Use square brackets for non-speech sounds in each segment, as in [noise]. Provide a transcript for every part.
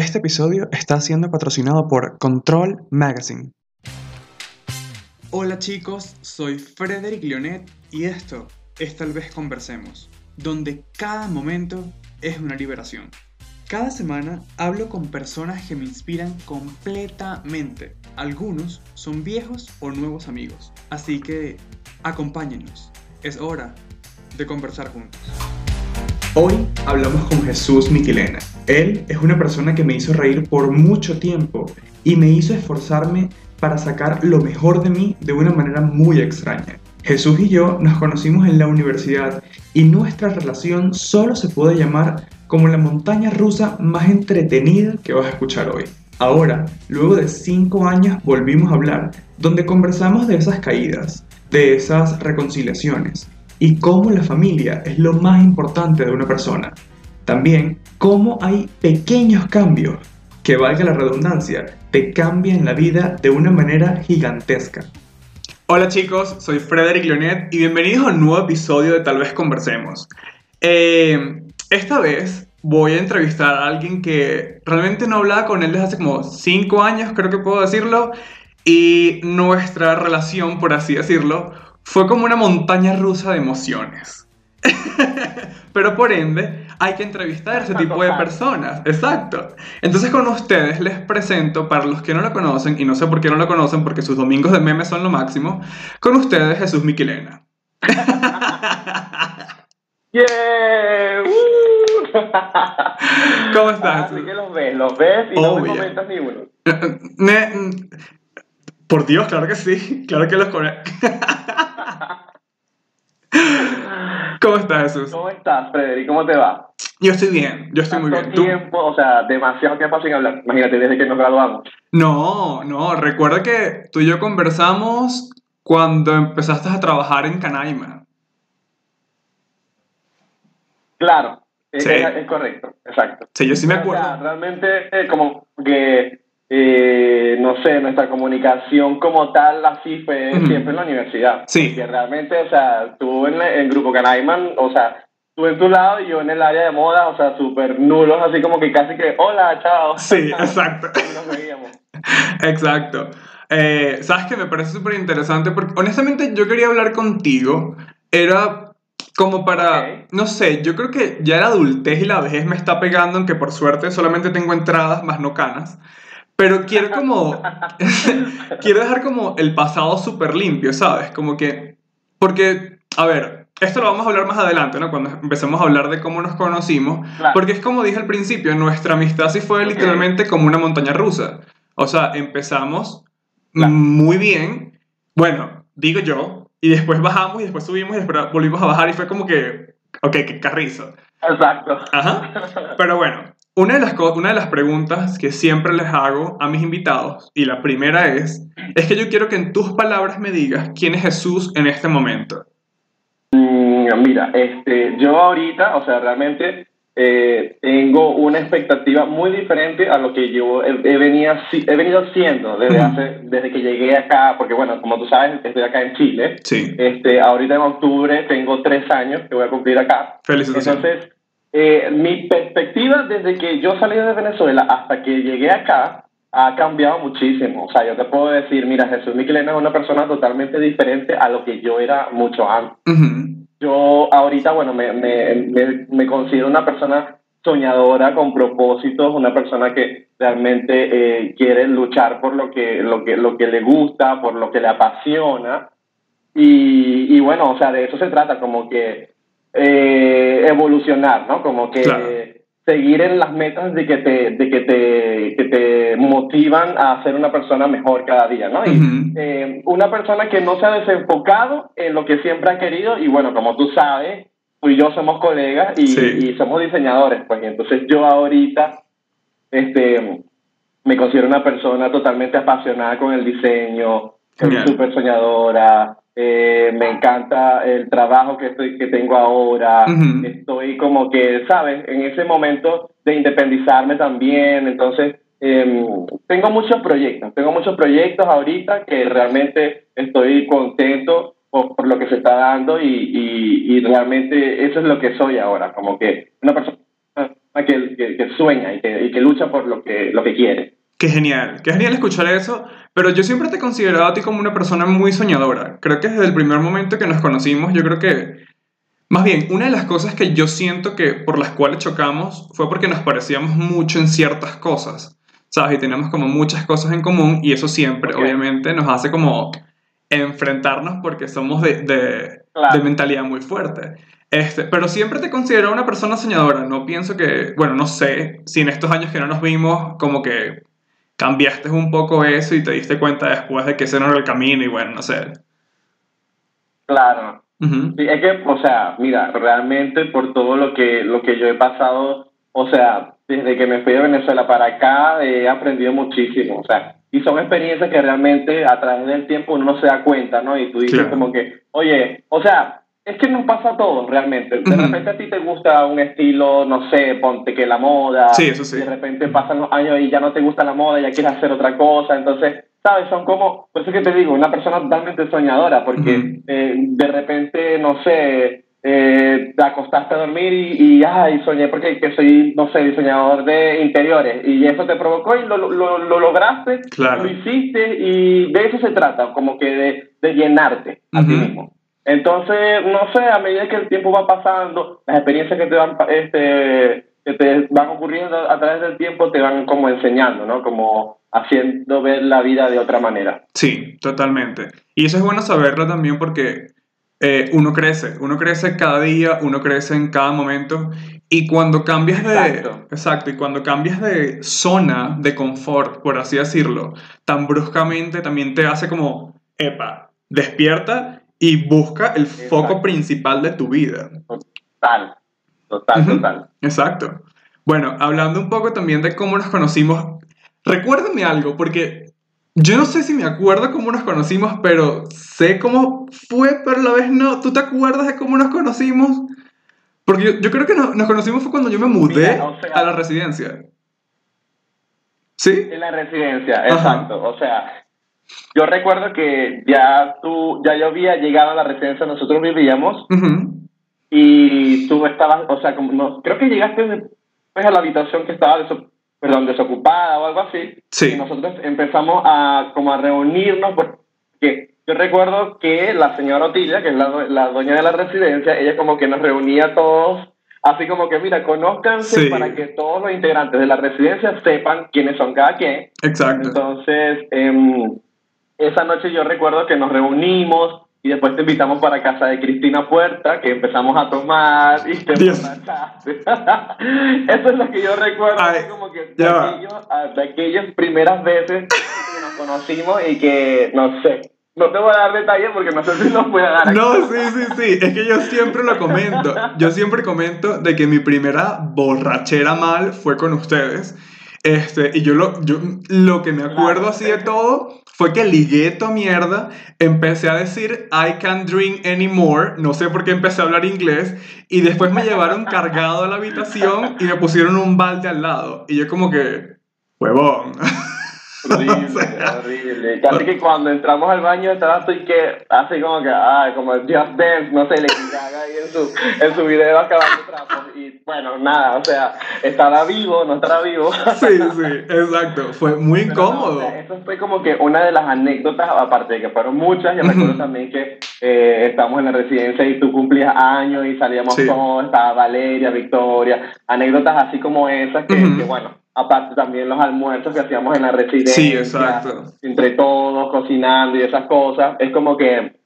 Este episodio está siendo patrocinado por Control Magazine. Hola chicos, soy Frederick Leonet y esto es Tal vez Conversemos, donde cada momento es una liberación. Cada semana hablo con personas que me inspiran completamente. Algunos son viejos o nuevos amigos, así que acompáñenos. Es hora de conversar juntos. Hoy hablamos con Jesús Miquilena. Él es una persona que me hizo reír por mucho tiempo y me hizo esforzarme para sacar lo mejor de mí de una manera muy extraña. Jesús y yo nos conocimos en la universidad y nuestra relación solo se puede llamar como la montaña rusa más entretenida que vas a escuchar hoy. Ahora, luego de cinco años, volvimos a hablar, donde conversamos de esas caídas, de esas reconciliaciones, y cómo la familia es lo más importante de una persona. También cómo hay pequeños cambios que, valga la redundancia, te cambian la vida de una manera gigantesca. Hola chicos, soy Frederick Leonet y bienvenidos a un nuevo episodio de Tal vez Conversemos. Eh, esta vez voy a entrevistar a alguien que realmente no hablaba con él desde hace como 5 años, creo que puedo decirlo, y nuestra relación, por así decirlo, fue como una montaña rusa de emociones. [laughs] Pero por ende, hay que entrevistar a ese tipo de personas. Exacto. Entonces con ustedes les presento, para los que no lo conocen, y no sé por qué no lo conocen, porque sus domingos de memes son lo máximo, con ustedes Jesús Miquilena. [laughs] ¡Yeah! [laughs] ¿Cómo estás? Así que los ves, los ves y no me comentas ni uno. Por Dios, claro que sí. Claro que los conozco. [laughs] [laughs] ¿Cómo estás, Jesús? ¿Cómo estás, Frederick? ¿Cómo te va? Yo estoy bien, yo estoy muy bien. ¿Tú? tiempo, o sea, demasiado tiempo sin hablar. Imagínate, desde que nos graduamos. No, no, recuerda que tú y yo conversamos cuando empezaste a trabajar en Canaima. Claro, es, es, correcto, exacto. Sí, yo sí me acuerdo. O sea, realmente, como que eh, no sé, nuestra comunicación como tal así fue siempre en la universidad. Sí. Que realmente, o sea, tú en el grupo Canaiman, o sea, tú en tu lado y yo en el área de moda, o sea, súper nulos, así como que casi que, hola, chao. [laughs] Sí, exacto. [laughs] nos veíamos. Exacto. Eh, Sabes que me parece súper interesante porque honestamente yo quería hablar contigo, era como para, no sé, yo creo que ya la adultez y la vejez me está pegando, aunque por suerte solamente tengo entradas más no canas. Pero quiero como, [laughs] quiero dejar como el pasado súper limpio, ¿sabes? Como que, porque, a ver, esto lo vamos a hablar más adelante, ¿no? Cuando empecemos a hablar de cómo nos conocimos, porque es como dije al principio, nuestra amistad sí fue literalmente como una montaña rusa. O sea, empezamos muy bien, bueno, digo yo, y después bajamos y después subimos y después volvimos a bajar y fue como que, ok, qué carrizo. Exacto. Ajá. Pero bueno, una de, las, una de las preguntas que siempre les hago a mis invitados, y la primera es, es que yo quiero que en tus palabras me digas quién es Jesús en este momento. Mm, mira, este, yo ahorita, o sea, realmente eh, tengo una expectativa muy diferente a lo que yo he, venido, he venido siendo desde, hace, desde que llegué acá, porque bueno, como tú sabes, estoy acá en Chile. Sí. Este, ahorita en octubre tengo tres años que voy a cumplir acá. Felicitaciones. Entonces, eh, mi perspectiva desde que yo salí de Venezuela hasta que llegué acá ha cambiado muchísimo. O sea, yo te puedo decir, mira, Jesús Miquelena es una persona totalmente diferente a lo que yo era mucho antes. Yo ahorita, bueno, me, me, me, considero una persona soñadora, con propósitos, una persona que realmente eh, quiere luchar por lo que, lo, que, lo que le gusta, por lo que le apasiona. Y, y bueno, o sea, de eso se trata, como que eh, evolucionar, ¿no? Como que seguir en las metas de que te, de que te, que te motivan a ser una persona mejor cada día, ¿no? Y eh, una persona que no se ha desenfocado en lo que siempre ha querido y bueno, como tú sabes, tú y yo somos colegas y, y somos diseñadores, pues entonces yo ahorita, este, me considero una persona totalmente apasionada con el diseño, súper soñadora, eh, me encanta el trabajo que, estoy, que tengo ahora, estoy como que, ¿sabes? En ese momento de independizarme también, entonces em, tengo muchos proyectos, tengo muchos proyectos ahorita que realmente estoy contento por, lo que se está dando y, y, realmente eso es lo que soy ahora, como que una persona que, que, que sueña y que, y que lucha por lo que, lo que quiere. Qué genial, qué genial escuchar eso, pero yo siempre te he considerado a ti como una persona muy soñadora. Creo que desde el primer momento que nos conocimos, yo creo que, más bien, una de las cosas que yo siento que por las cuales chocamos fue porque nos parecíamos mucho en ciertas cosas, ¿sabes? Y tenemos como muchas cosas en común y eso siempre, obviamente, nos hace como enfrentarnos porque somos de, de, Claro. de mentalidad muy fuerte. Este, pero siempre te considero una persona soñadora. No pienso que, bueno, no sé si en estos años que no nos vimos, como que cambiaste un poco eso y te diste cuenta después de que ese no era el camino y bueno, no sé. Claro. Sí, es que, o sea, mira, realmente por todo lo que, lo que yo he pasado, o sea, desde que me fui de Venezuela para acá, he aprendido muchísimo, o sea, y son experiencias que realmente a través del tiempo uno no se da cuenta, ¿no? Y tú dices Claro. como que, oye, o sea, es que nos pasa a todos realmente. De repente a ti te gusta un estilo, no sé, ponte que la moda. Sí, eso sí. De repente pasan los años y ya no te gusta la moda, ya quieres hacer otra cosa. Entonces, ¿sabes? Son como, por eso es que te digo, una persona totalmente soñadora, porque eh, de repente, no sé, eh, te acostaste a dormir y, y, ay, soñé porque que soy, no sé, diseñador de interiores y eso te provocó y lo, lo, lo lograste, Claro. lo hiciste y de eso se trata, como que de, de llenarte a ti mismo. Entonces, no sé, a medida que el tiempo va pasando, las experiencias que te van, este, que te van ocurriendo a través del tiempo te van como enseñando, ¿no? Como haciendo ver la vida de otra manera. Sí, totalmente. Y eso es bueno saberlo también porque eh, uno crece, uno crece cada día, uno crece en cada momento y cuando cambias de... Exacto. Exacto, y cuando cambias de zona de confort, por así decirlo, tan bruscamente también te hace como, epa, despierta y busca el foco principal de tu vida. Total, total, total. Exacto. Bueno, hablando un poco también de cómo nos conocimos, recuérdame algo, porque yo no sé si me acuerdo cómo nos conocimos, pero sé cómo fue, pero a la vez no. ¿Tú te acuerdas de cómo nos conocimos? Porque yo, yo creo que no- nos conocimos fue cuando yo me mudé Mira, o sea- a la residencia. ¿Sí? En la residencia, Ajá. exacto. O sea, yo recuerdo que ya tú, ya yo había llegado a la residencia nosotros vivíamos Ujú. y tú estabas, o sea, como no, creo que llegaste después a la habitación que estaba perdón, desocupada o algo así. Sí. Y nosotros empezamos a como a reunirnos porque yo recuerdo que la señora Otilia, que es la, la dueña de la residencia, ella como que nos reunía a todos, así como que, mira, conózcanse Sí. para que todos los integrantes de la residencia sepan quiénes son cada quien. Exacto. Entonces, em, esa noche yo recuerdo que nos reunimos y después te invitamos para casa de Cristina Puerta, que empezamos a tomar y te emborrachaste. [laughs] Eso es lo que yo recuerdo, Ay, como que de, ya va. aquello- ah, de aquellas primeras veces que nos conocimos y que, no sé, no te voy a dar detalles porque no sé si los voy a dar aquí. No, sí, sí, sí. Es que yo siempre lo comento. Yo siempre comento de que mi primera borrachera mal fue con ustedes. Este, y yo lo, yo lo que me acuerdo así de todo fue que ligué toda mierda, empecé a decir I can't drink anymore, no sé por qué empecé a hablar inglés, y después me llevaron cargado a la habitación y me pusieron un balde al lado. Y yo como que, huevón. [laughs] Horrible, [laughs] horrible. Casi que cuando entramos al baño estabas tú y que así como que, ay, como el Just Dance, no sé, le Gaga ahí en su, en su video acabando trapos. Y bueno, nada, o sea, estará vivo, no estará vivo. Sí, sí, exacto. Fue muy no, o incómodo. sea, eso fue como que una de las anécdotas, aparte de que fueron muchas, yo recuerdo también que eh, estábamos en la residencia y tú cumplías años y salíamos Sí. todos, estaba Valeria, Victoria, anécdotas así como esas que, que, bueno, aparte también los almuerzos que hacíamos en la residencia, Sí, exacto. entre todos, cocinando y esas cosas, es como que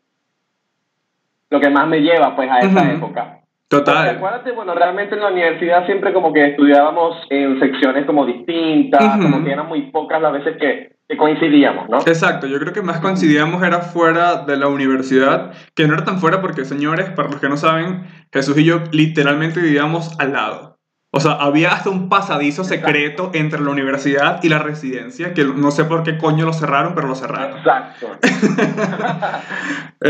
lo que más me lleva pues a esa Ujú. época. Porque Total. acuérdate, bueno, realmente en la universidad siempre como que estudiábamos en secciones como distintas, Ujú. como que eran muy pocas las veces que, que coincidíamos, ¿no? Exacto, yo creo que más coincidíamos era fuera de la universidad, que no era tan fuera porque, señores, para los que no saben, Jesús y yo literalmente vivíamos al lado. O sea, había hasta un pasadizo Exacto. secreto entre la universidad y la residencia, que no sé por qué coño lo cerraron, pero lo cerraron. Exacto. [laughs]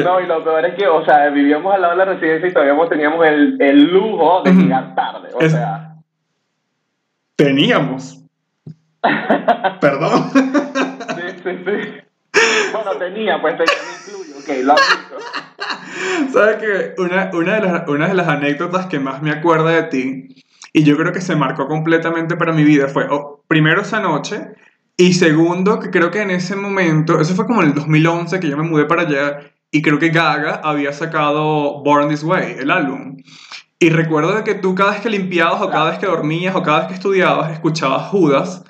No, y lo peor es que, o sea, vivíamos al lado de la residencia y todavía teníamos el, el lujo de llegar tarde, o Es- sea... Teníamos. [laughs] Perdón. Sí, sí, sí. Bueno, tenía, pues tenía, incluyo, ok, lo admito. ¿Sabes que una, una, de las, una de las anécdotas que más me acuerda de ti Y yo creo que se marcó completamente para mi vida. Fue oh, primero esa noche y segundo que creo que en ese momento, eso fue como en el 2011 que yo me mudé para allá y creo que Gaga había sacado Born This Way, el álbum. Y recuerdo de que tú cada vez que limpiabas o cada vez que dormías o cada vez que estudiabas escuchabas Judas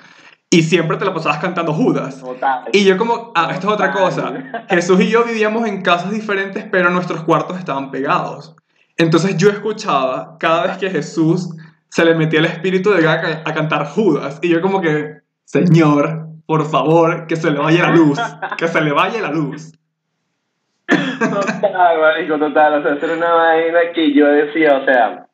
y siempre te la pasabas cantando Judas. Total. Y yo como, ah, esto es otra cosa. Jesús y yo vivíamos en casas diferentes, pero nuestros cuartos estaban pegados. Entonces yo escuchaba cada vez que Jesús se le metía el espíritu de Gaga a cantar Judas. Y yo como que, Señor, por favor, que se le vaya la luz. Que se le vaya la luz. Total, marico, total. O sea, era una vaina que yo decía, o sea,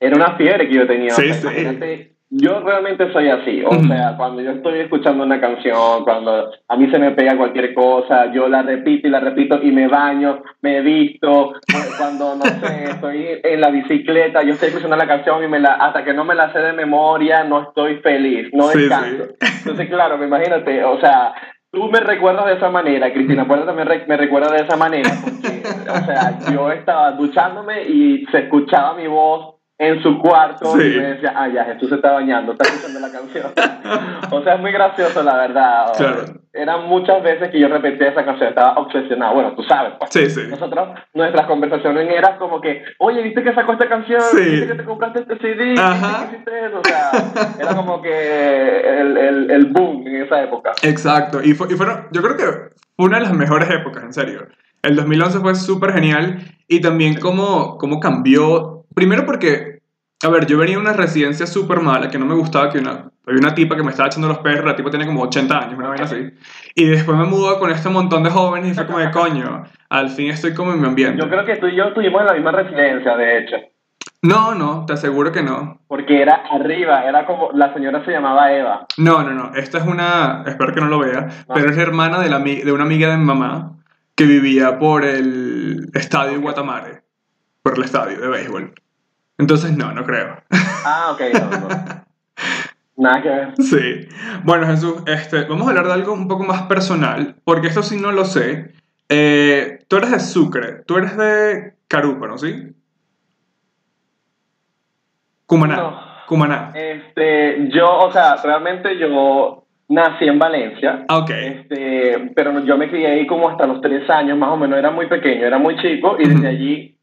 era una fiebre que yo tenía. Sí, o sea, sí. Yo realmente soy así, o sea, cuando yo estoy escuchando una canción, cuando a mí se me pega cualquier cosa, yo la repito y la repito y me baño, me visto, cuando, no sé, [laughs] estoy en la bicicleta, yo estoy escuchando la canción y me la, hasta que no me la sé de memoria, no estoy feliz, no Sí, descanso. Entonces, claro, me imagínate, o sea, tú me recuerdas de esa manera, Cristina Puerta también re- me recuerda de esa manera, porque, o sea, yo estaba duchándome y se escuchaba mi voz en su cuarto Sí. y me decía, ah, ya, Jesús se está bañando, está escuchando la canción. [laughs] o sea, es muy gracioso, la verdad. Claro. Eran muchas veces que yo repetía esa canción, estaba obsesionado. Bueno, tú sabes, pues. Sí, sí. Nosotros, nuestras conversaciones eran como que, oye, ¿viste que sacó esta canción? Sí. ¿Viste que te compraste este CD? ¿Viste que hiciste eso? O sea, era como que el, el, el boom en esa época. Exacto. Y, fue- y fueron, yo creo que fue una de las mejores épocas, en serio. El 2011 fue súper genial y también cómo, cómo cambió. Primero porque, a ver, yo venía de una residencia súper mala que no me gustaba, que una, había una tipa que me estaba echando los perros, la tipa tenía como 80 años, una vaina así. Y después me mudó con este montón de jóvenes y fue como de coño, al fin estoy como en mi ambiente. Yo creo que tú y yo estuvimos en la misma residencia, de hecho. No, no, te aseguro que no. Porque era arriba, era como, la señora se llamaba Eva. No, no, no. Esta es una. Espero que no lo vea. Pero es la hermana de, la, de una amiga de mi mamá que vivía por el estadio Guatamare. Por el estadio de béisbol. Entonces, no, no creo. Ah, ok, no, no. [laughs] Nada que ver. sí. Bueno, Jesús, este, vamos a hablar de algo un poco más personal. Porque esto sí no lo sé. Eh, tú eres de Sucre. Tú eres de Carúpano, ¿sí? Cumaná. No. Cumaná. Este, yo, o sea, realmente yo nací en Valencia. Ah, ok. Este, pero yo me crié ahí como hasta los tres años, más o menos, era muy pequeño, era muy chico, y desde allí,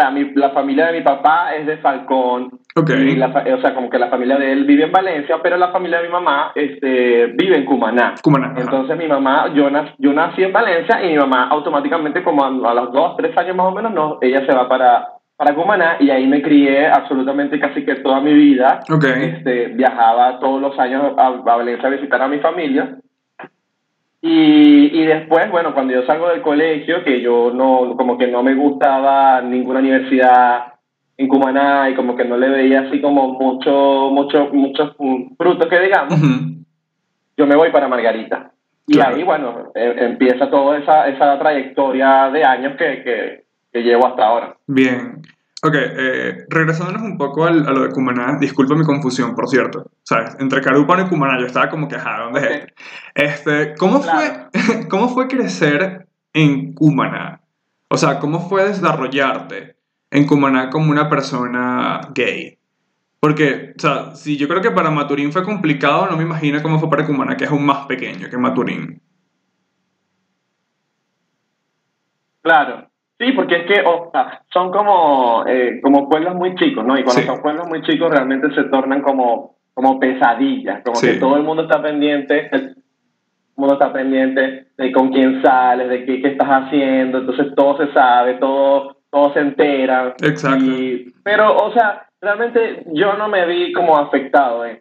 sea, mi- la familia de mi papá es de Falcón, Ok. y la o sea, como que la familia de él vive en Valencia, pero la familia de mi mamá este, vive en Cumaná. Cumaná. Entonces mi mamá, yo, nac- yo nací en Valencia y mi mamá automáticamente como a, a los dos, tres años más o menos, no, ella se va para, para Cumaná y ahí me crié absolutamente casi que toda mi vida. Ok. Este, viajaba todos los años a, a Valencia a visitar a mi familia. Y, y después, bueno, cuando yo salgo del colegio, que yo no, como que no me gustaba ninguna universidad en Cumaná y como que no le veía así como mucho, mucho, muchos frutos que digamos, yo me voy para Margarita. Y Claro. ahí, bueno, eh, empieza toda esa, esa trayectoria de años que, que, que llevo hasta ahora. Bien. Ok, eh, regresándonos un poco al- a lo de Cumaná, disculpa mi confusión, por cierto. ¿Sabes? Entre Carúpano y Cumaná, yo estaba como que, ajá, ¿dónde es este? Este, ¿cómo, Claro. fue, [laughs] ¿Cómo fue crecer en Cumaná? O sea, ¿cómo fue desarrollarte en Cumaná como una persona gay? Porque, o sea, si yo creo que para Maturín fue complicado, no me imagino cómo fue para Cumaná, que es aún más pequeño que Maturín. Claro. Sí, porque es que o sea, son como, eh, como pueblos muy chicos, ¿no? Y cuando Sí. son pueblos muy chicos realmente se tornan como, como pesadillas, como Sí. que todo el mundo está pendiente, el mundo está pendiente de con quién sales, de qué, qué estás haciendo, entonces todo se sabe, todo, todo se entera. Exacto. Y, pero, o sea, realmente yo no me vi como afectado en,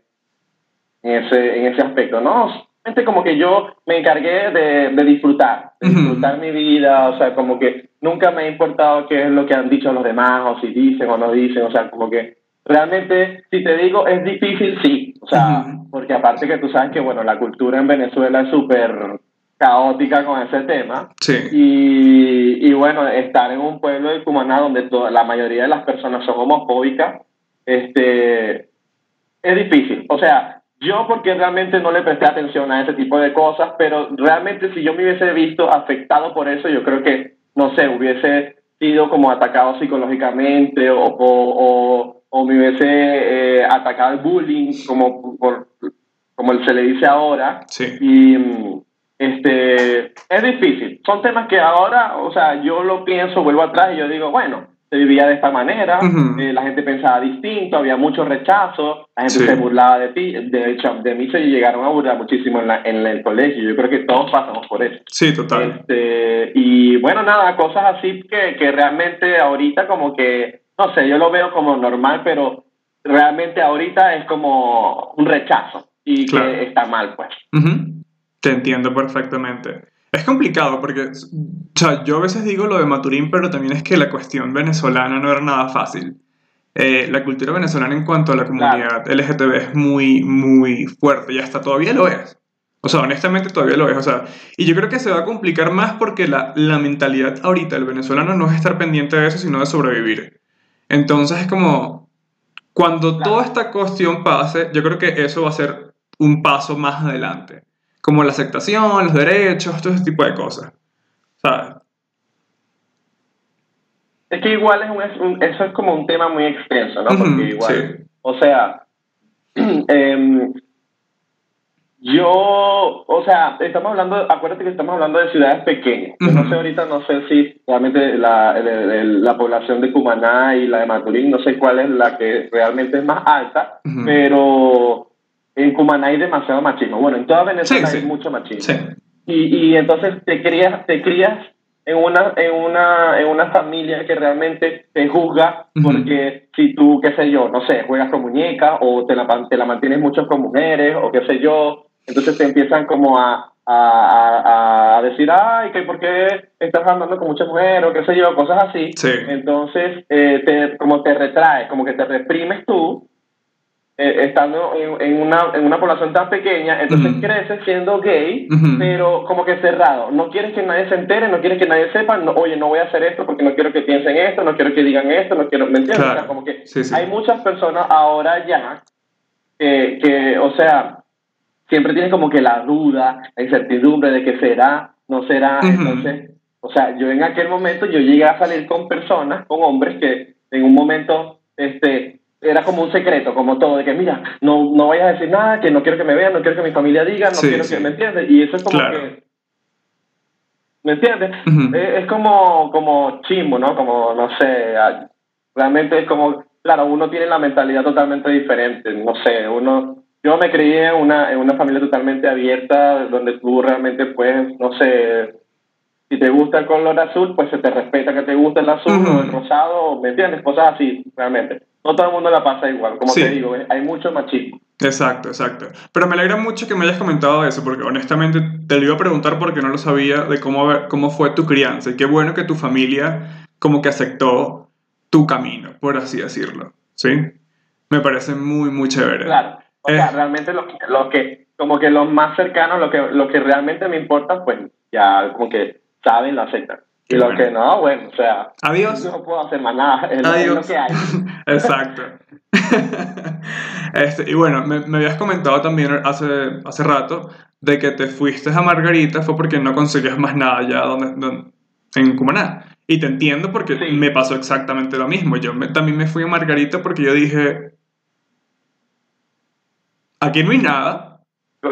en ese, en ese aspecto, ¿no? Realmente como que yo me encargué de, de disfrutar, de disfrutar mi vida, o sea, como que nunca me ha importado qué es lo que han dicho los demás, o si dicen o no dicen, o sea, como que realmente, si te digo, es difícil, sí, o sea, porque aparte que tú sabes que, bueno, la cultura en Venezuela es súper caótica con ese tema, Sí. y, y bueno, estar en un pueblo de Cumaná donde toda, la mayoría de las personas son homofóbicas, este, es difícil. O sea, yo porque realmente no le presté atención a ese tipo de cosas, pero realmente si yo me hubiese visto afectado por eso, yo creo que, no sé, hubiese sido como atacado psicológicamente o, o, o, o me hubiese eh, atacado el bullying, como, por, como se le dice ahora. Sí. Y este, es difícil. Son temas que ahora, o sea, yo lo pienso, vuelvo atrás y yo digo, bueno, se vivía de esta manera, eh, la gente pensaba distinto, había mucho rechazo, la gente Sí. se burlaba de ti, de hecho, de mí se llegaron a burlar muchísimo en, la- en el colegio, yo creo que todos pasamos por eso. Sí, total. Este, y bueno, nada, cosas así que, que realmente ahorita como que, no sé, yo lo veo como normal, pero realmente ahorita es como un rechazo y Claro. que está mal, pues. Te entiendo perfectamente. Es complicado porque, o sea, yo a veces digo lo de Maturín, pero también es que la cuestión venezolana no era nada fácil. Eh, la cultura venezolana en cuanto a la comunidad LGTB es muy, muy fuerte y hasta todavía lo es. O sea, honestamente todavía lo es. O sea, y yo creo que se va a complicar más porque la, la mentalidad ahorita del venezolano no es estar pendiente de eso, sino de sobrevivir. Entonces es como, cuando Claro. toda esta cuestión pase, yo creo que eso va a ser un paso más adelante. Como la aceptación, los derechos, todo ese tipo de cosas. ¿Sabes? Es que igual es un, un- eso es como un tema muy extenso, ¿no? Porque igual, sí. o sea, [clears throat] em, yo, o sea, estamos hablando, acuérdate que estamos hablando de ciudades pequeñas. Yo no sé ahorita, no sé si realmente la, el- el- la población de Cumaná y la de Maturín, no sé cuál es la que realmente es más alta, Ujú. pero en Cumaná hay demasiado machismo. Bueno, en toda Venezuela Sí, hay sí. mucho machismo Sí. y, y entonces te crías, te crías en una, en una, en una familia que realmente te juzga Ujú. porque si tú, qué sé yo, no sé, juegas con muñecas o te la, te la mantienes mucho con mujeres o qué sé yo, entonces te empiezan como a, a, a, a decir, ay, que por qué estás andando con muchas mujeres o qué sé yo, cosas así. Sí. Entonces, eh, te, como te retraes, como que te reprimes tú, eh, estando en, en una, en una población tan pequeña, entonces Ujú. creces siendo gay, Ujú. pero como que cerrado. No quieres que nadie se entere, no quieres que nadie sepa, no, oye, no voy a hacer esto porque no quiero que piensen esto, no quiero que digan esto, no quiero, ¿me entiendes? Claro. O sea, como que Sí, sí. hay muchas personas ahora ya que, que, o sea, siempre tienen como que la duda, la incertidumbre de que será, no será, Ujú. entonces, o sea, yo en aquel momento yo llegué a salir con personas, con hombres que en un momento, este, era como un secreto, como todo, de que mira, no, no vayas a decir nada, que no quiero que me vean, no quiero que mi familia diga, no Sí, quiero sí. que, ¿me entiendes? Y eso es como Claro. que, ¿me entiendes? Ujú. es, es como, como chimbo, ¿no? Como, no sé, realmente es como, claro, uno tiene la mentalidad totalmente diferente, no sé, uno, yo me crié en una, en una familia totalmente abierta, donde tú realmente puedes, no sé, si te gusta el color azul, pues se te respeta que te guste el azul o el rosado, ¿me entiendes? Cosas así, realmente. No todo el mundo la pasa igual, como Sí. te digo, hay mucho machismo. Exacto, exacto. Pero me alegra mucho que me hayas comentado eso, porque honestamente te lo iba a preguntar porque no lo sabía de cómo, cómo fue tu crianza. Y qué bueno que tu familia como que aceptó tu camino, por así decirlo. ¿Sí? Me parece muy, muy chévere. Claro. O sea, realmente lo, lo que, como que los más cercanos, lo que, lo que realmente me importa, pues ya como que saben, lo aceptan. Y lo bueno. que no, bueno, o sea, Adiós. no puedo hacer más nada, es, lo Adiós. que hay. [laughs] Exacto. [laughs] Este, y bueno, me, me habías comentado también hace, hace rato de que te fuiste a Margarita fue porque no conseguías más nada allá donde, donde- en Cumaná. Y te entiendo porque Sí. me pasó exactamente lo mismo. Yo me- también me fui a Margarita porque yo dije, aquí no hay nada,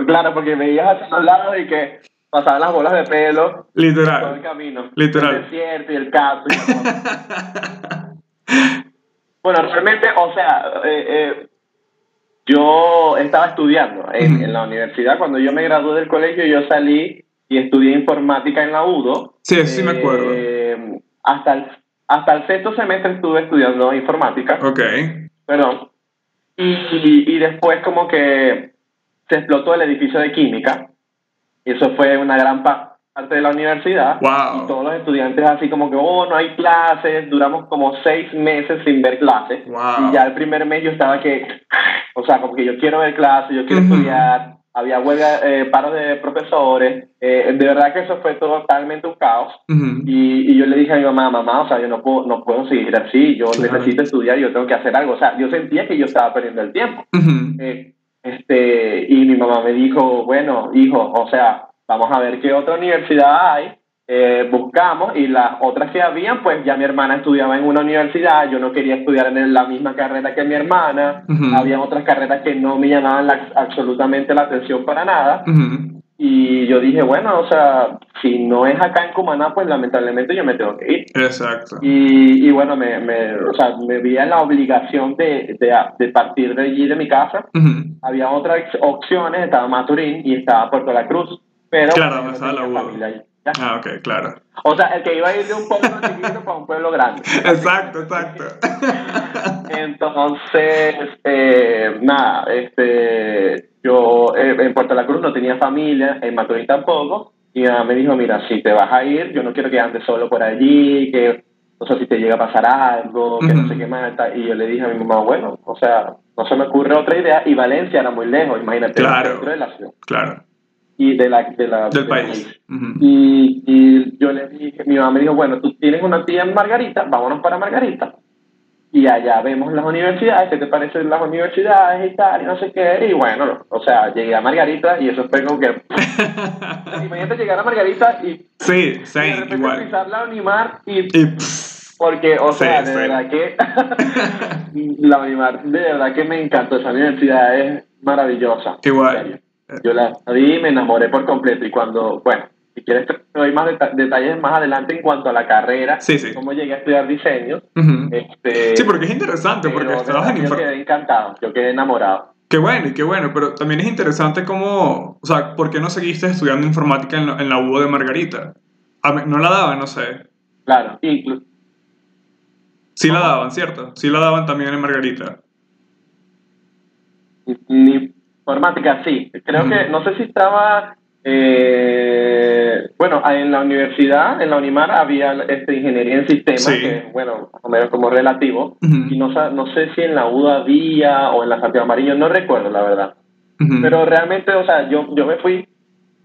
Claro, porque veías hacia los lados y que pasaban las bolas de pelo todo el literal. camino. Literal. El desierto y el cosa. [laughs] bueno, realmente, o sea, eh, eh, yo estaba estudiando en, en la universidad. Cuando yo me gradué del colegio, yo salí y estudié informática en la UDO. Sí, sí me acuerdo. Eh, hasta, el, hasta el sexto semestre estuve estudiando informática. Ok. Perdón. Y, y, y después como que se explotó el edificio de química. Y eso fue una gran pa- parte de la universidad. Wow. Y todos los estudiantes así como que, oh, no hay clases. Duramos como seis meses sin ver clases. Wow. Y ya el primer mes yo estaba que, o sea, como que yo quiero ver clases, yo quiero Ujú. estudiar. Había huelga, eh, paros de profesores. Eh, de verdad que eso fue totalmente un caos. Ujú. Y, y yo le dije a mi mamá, mamá, o sea, yo no puedo, no puedo seguir así, yo Claro. necesito estudiar, yo tengo que hacer algo. O sea, yo sentía que yo estaba perdiendo el tiempo. Ujú. Eh, este, y mi mamá me dijo, bueno, hijo, o sea, vamos a ver qué otra universidad hay eh, buscamos y las otras que habían, pues ya mi hermana estudiaba en una universidad, yo no quería estudiar en la misma carrera que mi hermana, Ujú. había otras carreras que no me llamaban la- absolutamente la atención para nada. Y yo dije, bueno, o sea, si no es acá en Cumaná, pues lamentablemente yo me tengo que ir. Exacto. Y, y bueno, me, me, o sea, me vi en la obligación de, de, de partir de allí, de mi casa. Había otras opciones, estaba Maturín y estaba Puerto La Cruz. Pero Claro, no estaba la familia allí. Ah, ok, claro. O sea, el que iba a ir de un pueblo [laughs] chiquito para un pueblo grande. Exacto, exacto. [laughs] Entonces, eh, nada, este, yo eh, en Puerto La Cruz no tenía familia, en Maturín tampoco, y mi mamá me dijo, mira, si te vas a ir, yo no quiero que andes solo por allí, que, o sea, si te llega a pasar algo, que no sé qué más, y yo le dije a mi mamá, bueno, o sea, no se me ocurre otra idea, y Valencia era muy lejos, imagínate, Claro. dentro de la ciudad, Claro. y de la, de la, Del país. Y, y yo le dije, mi mamá me dijo, bueno, tú tienes una tía en Margarita, vámonos para Margarita. Y allá vemos las universidades, ¿qué te parecen las universidades y tal? Y no sé qué. Y bueno, o sea, llegué a Margarita y eso fue como que... [laughs] Imagínate llegar a Margarita y, Sí, y de sí, repente igual. pisar la Unimar y... Y Porque, o Sí, sea, de sí. verdad que... [laughs] la Unimar, de verdad que me encantó. Esa universidad es maravillosa. Igual. Yo la vi y me enamoré por completo. Y cuando, bueno, si quieres te doy más deta- detalles más adelante en cuanto a la carrera, Sí, sí. cómo llegué a estudiar diseño. Este, Sí, porque es interesante, porque verdad en yo quedé encantado, yo quedé enamorado. Qué bueno, y qué bueno, pero también es interesante cómo, o sea, ¿por qué no seguiste estudiando informática en la, en la UO de Margarita? A no la daban, no sé. Claro, inclu- Sí la daban, ¿cierto? Sí la daban también en Margarita. informática sí. Creo que, no sé si estaba, eh, bueno, en la universidad, en la Unimar había este, ingeniería en sistemas, Sí. que bueno, más o menos como relativo. Y no, no sé si en la UDA había o en la Santiago Amarillo, no recuerdo la verdad. Pero realmente, o sea, yo, yo me fui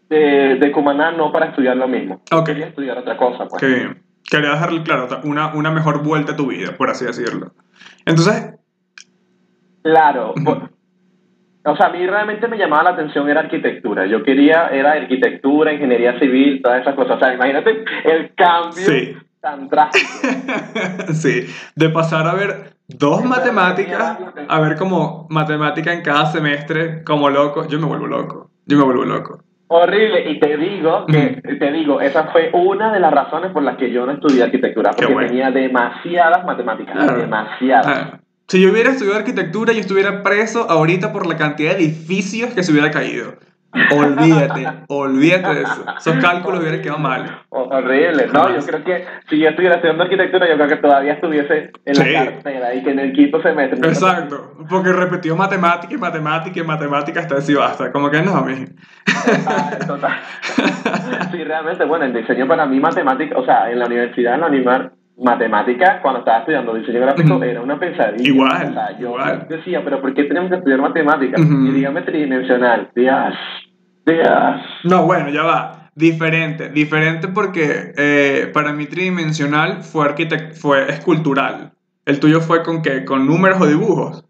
de, de Cumaná no para estudiar lo mismo. Yo Ok. Quería estudiar otra cosa, pues. Qué bien. Quería dejarle claro, una, una mejor vuelta a tu vida, por así decirlo. Entonces, Claro. Por- o sea, a mí realmente me llamaba la atención era arquitectura. Yo quería, era arquitectura, ingeniería civil, todas esas cosas. O sea, imagínate el cambio Sí. tan drástico. [laughs] sí, de pasar a ver dos matemáticas, a ver como matemática en cada semestre, como loco, yo me vuelvo loco. Yo me vuelvo loco. Horrible. Y te digo que, te digo, esa fue una de las razones por las que yo no estudié arquitectura, porque bueno. tenía demasiadas matemáticas, demasiadas. Ah, si yo hubiera estudiado arquitectura, yo estuviera preso ahorita por la cantidad de edificios que se hubiera caído. Olvídate, [laughs] olvídate de eso. Esos cálculos hubieran quedado mal. Horrible, no, yo creo que si yo estuviera estudiando arquitectura, yo creo que todavía estuviese en Sí. la cartera y que en el quinto semestre. Exacto, porque repetió matemática y matemática y matemática hasta decir basta. Como que no, mi. Total, total. Sí, realmente, bueno, el diseño para mí, matemática, o sea, en la universidad, en la Unimar, matemática, cuando estaba estudiando diseño gráfico, era una pesadilla. Igual, O sea, yo igual. decía, pero ¿por qué tenemos que estudiar matemáticas? Y dígame tridimensional. Dios, Dios. No, bueno, ya va. Diferente, diferente porque eh, para mí tridimensional fue arquitect fue escultural. El tuyo fue con qué? Con números o dibujos.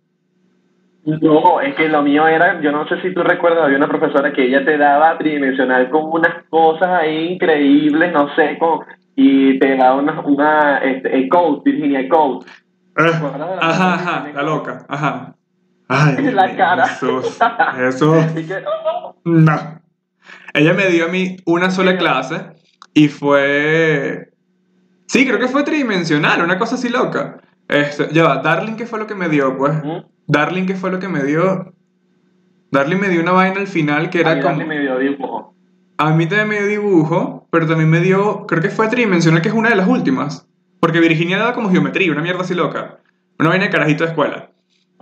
No, es que lo mío era, yo no sé si tú recuerdas, había una profesora que ella te daba tridimensional con unas cosas ahí increíbles, no sé, con, y te daba una, una este, el code, Virginia. Eh, acuerdas de la ajá, ajá, la loca, ajá. Ay, [laughs] La cara. Jesús, [laughs] Jesús. Y que, oh, No. Ella me dio a mí una sola clase y fue. Sí, creo que fue tridimensional, una cosa así loca. Este, ya va, Darling, ¿qué fue lo que me dio? Pues. Darling, ¿qué fue lo que me dio? Darling me dio una vaina al final que era como. Darly me dio dibujo. A mí también me dio dibujo, pero también me dio. Creo que fue tridimensional, que es una de las últimas. Porque Virginia daba como geometría, una mierda así loca. Una vaina de carajito de escuela.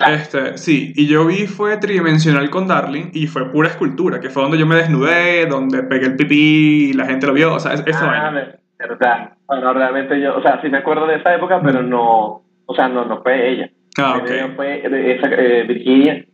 Este, sí, y yo vi fue tridimensional con Darling y fue pura escultura, que fue donde yo me desnudé, donde pegué el pipí y la gente lo vio, o sea, es- esa Ah, vaina. verdad. Bueno, realmente yo, o sea, sí me acuerdo de esa época, pero no, o sea, no, no fue ella. Ah, Ella ok. Fue de esa, eh, Virginia.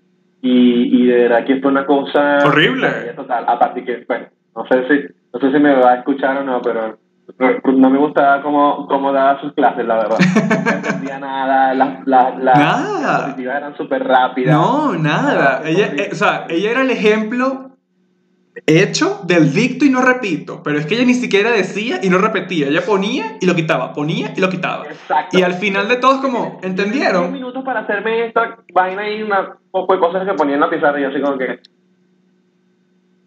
Y, y de verdad que fue una cosa. Horrible. Total. Aparte que, bueno, no sé si, no sé si me va a escuchar o no, pero no, me gustaba cómo, cómo daba sus clases, la verdad. No entendía [laughs] nada, las, las, las Nada. diapositivas eran súper rápidas. No, nada. Ella, eh, o sea, ella era el ejemplo hecho del dicto y no repito, pero es que ella ni siquiera decía y no repetía, ella ponía y lo quitaba, ponía y lo quitaba. Exacto. Y al final de todo es como, ¿entendieron? minutos para hacerme esta vaina y una poco de cosas que ponía en la pizarra y yo así como que...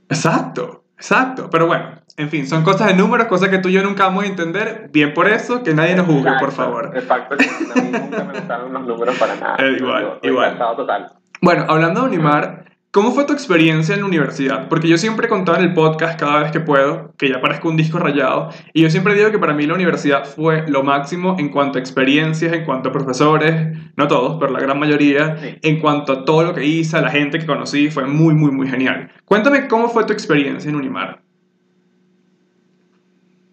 Exacto, exacto. Pero bueno, en fin, son cosas de números, cosas que tú y yo nunca vamos a entender. Bien por eso, que nadie nos juzgue, por favor. Exacto, a mí nunca me gustaron los números para nada. [laughs] Eh, igual, Yo, igual. total. Bueno, hablando de Unimar, ¿cómo fue tu experiencia en la universidad? Porque yo siempre he contado en el podcast cada vez que puedo, que ya parezco un disco rayado, y yo siempre digo que para mí la universidad fue lo máximo en cuanto a experiencias, en cuanto a profesores, no todos, pero la gran mayoría, Sí. en cuanto a todo lo que hice, a la gente que conocí, fue muy, muy, muy genial. Cuéntame cómo fue tu experiencia en Unimar.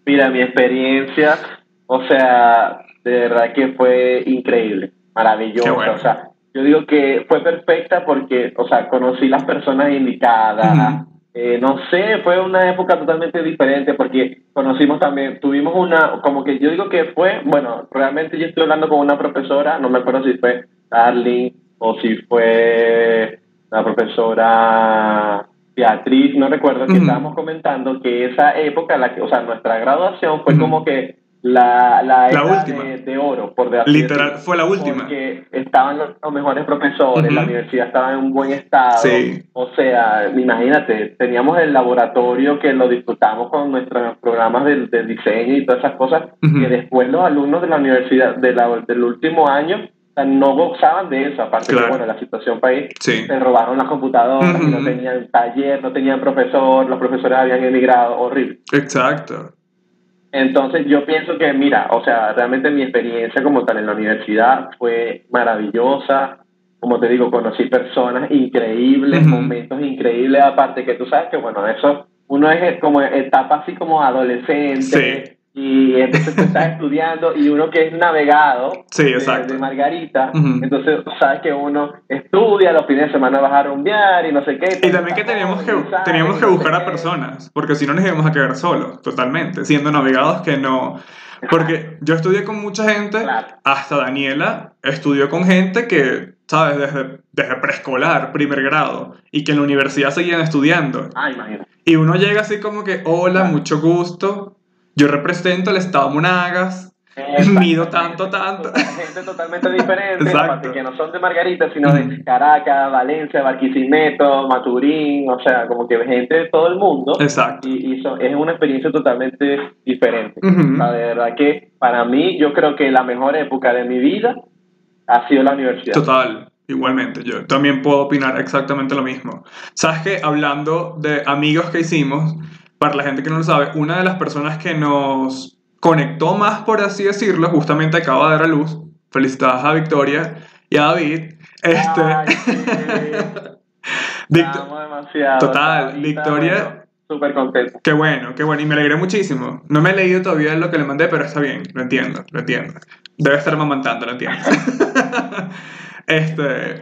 Mira, mi experiencia, o sea, de verdad que fue increíble, maravillosa. Bueno. O sea, yo digo que fue perfecta porque, o sea, conocí las personas indicadas. Eh, no sé, fue una época totalmente diferente porque conocimos también, tuvimos una, como que yo digo que fue, bueno, realmente yo estoy hablando con una profesora, no me acuerdo si fue Darling o si fue la profesora Beatriz, no recuerdo, que estábamos comentando que esa época, la que, o sea, nuestra graduación fue como que la, la, La última. De, de oro, por así Literal, fue la última. Porque estaban los, los mejores profesores, la universidad estaba en un buen estado. Sí. O sea, imagínate, teníamos el laboratorio que lo disfrutamos con nuestros programas de, de diseño y todas esas cosas, Ujú. que después los alumnos de la universidad de la- del último año no gozaban de eso, aparte Claro. que, bueno, la situación país, Sí. se robaron las computadoras, no tenían taller, no tenían profesor, los profesores habían emigrado, horrible. Exacto. Entonces yo pienso que, mira, o sea, realmente mi experiencia como tal en la universidad fue maravillosa. Como te digo, conocí personas increíbles, momentos increíbles, aparte que tú sabes que, bueno, eso, uno es como etapa así como adolescente. Sí. Y entonces tú estás estudiando y uno que es navegado Sí, de- de, Margarita, Ujú. entonces sabes que uno estudia, los fines de semana vas a rumbear y no sé qué. Y también que teníamos que, teníamos que buscar a personas, porque si no nos íbamos a quedar solos, totalmente, siendo navegados que no... Porque yo estudié con mucha gente, Claro. hasta Daniela estudió con gente que, ¿sabes? Desde, desde preescolar, primer grado, y que en la universidad seguían estudiando. Ah, imagínate. Y uno llega así como que, hola, mucho gusto, yo represento el estado Monagas, mido tanto, tanto. Gente totalmente diferente, aparte que no son de Margarita, sino de. Caracas, Valencia, Barquisimeto, Maturín, o sea, como que gente de todo el mundo. Exacto. Y, y so- es una experiencia totalmente diferente. O sea, de verdad que para mí, yo creo que la mejor época de mi vida ha sido la universidad. Total, igualmente, yo también puedo opinar exactamente lo mismo. Sabes que hablando de amigos que hicimos, para la gente que no lo sabe, una de las personas que nos conectó más, por así decirlo, justamente acaba de dar a luz. Felicidades a Victoria y a David. Este, Ay, [laughs] sí. Vict- Te amo demasiado. Total, Victoria- Súper contento. Qué bueno, qué bueno. Y me alegré muchísimo. No me he leído todavía lo que le mandé, pero está bien. Lo entiendo, lo entiendo. Debe estar mamantando, lo entiendo. [laughs] este. [laughs]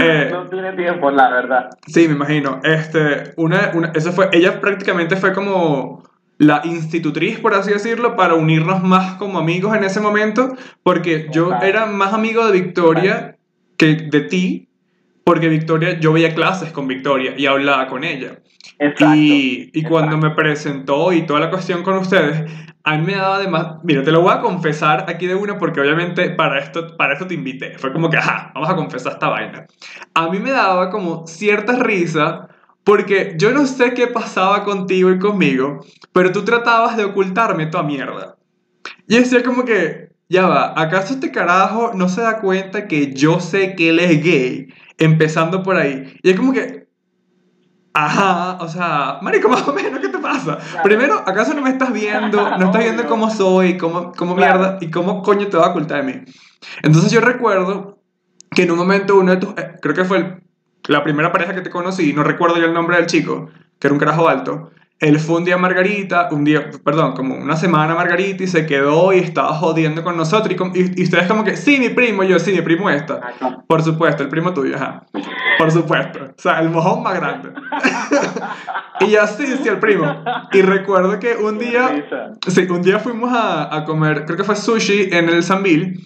eh, no tiene tiempo, la verdad. Sí, me imagino. Este, una, una, eso fue, ella prácticamente fue como la institutriz, por así decirlo, para unirnos más como amigos en ese momento, porque yo era más amigo de Victoria que de ti, porque Victoria, yo veía clases con Victoria y hablaba con ella. Exacto. Y, y cuando me presentó y toda la cuestión con ustedes, a mí me daba de más... Mira, te lo voy a confesar aquí de una porque obviamente para esto, para esto te invité. Fue como que, ajá, vamos a confesar esta vaina. A mí me daba como cierta risa porque yo no sé qué pasaba contigo y conmigo, pero tú tratabas de ocultarme toda mierda. Y decía como que, ya va, ¿acaso este carajo no se da cuenta que yo sé que él es gay? Empezando por ahí. Y es como que, Ajá, o sea, marico, [laughs] más o menos, ¿qué te pasa? Claro. Primero, ¿acaso no me estás viendo? [laughs] No estás viendo cómo soy, cómo, cómo Claro. mierda y cómo coño te va a ocultar de mí. Entonces yo recuerdo que en un momento uno de tus, eh, creo que fue el- la primera pareja que te conocí, no recuerdo ya el nombre del chico, que era un carajo alto. Él fue un día a Margarita, un día, perdón, como una semana a Margarita y se quedó y estaba jodiendo con nosotros y, com- y- y ustedes como que, sí, mi primo, yo, sí, mi primo esta. Ah. Por supuesto, el primo tuyo, ajá. Por supuesto. O sea, el mojón más grande. [laughs] y yo, sí, sí, el primo. Y recuerdo que un día, sí, un día fuimos a, a comer, creo que fue sushi en el Sambil.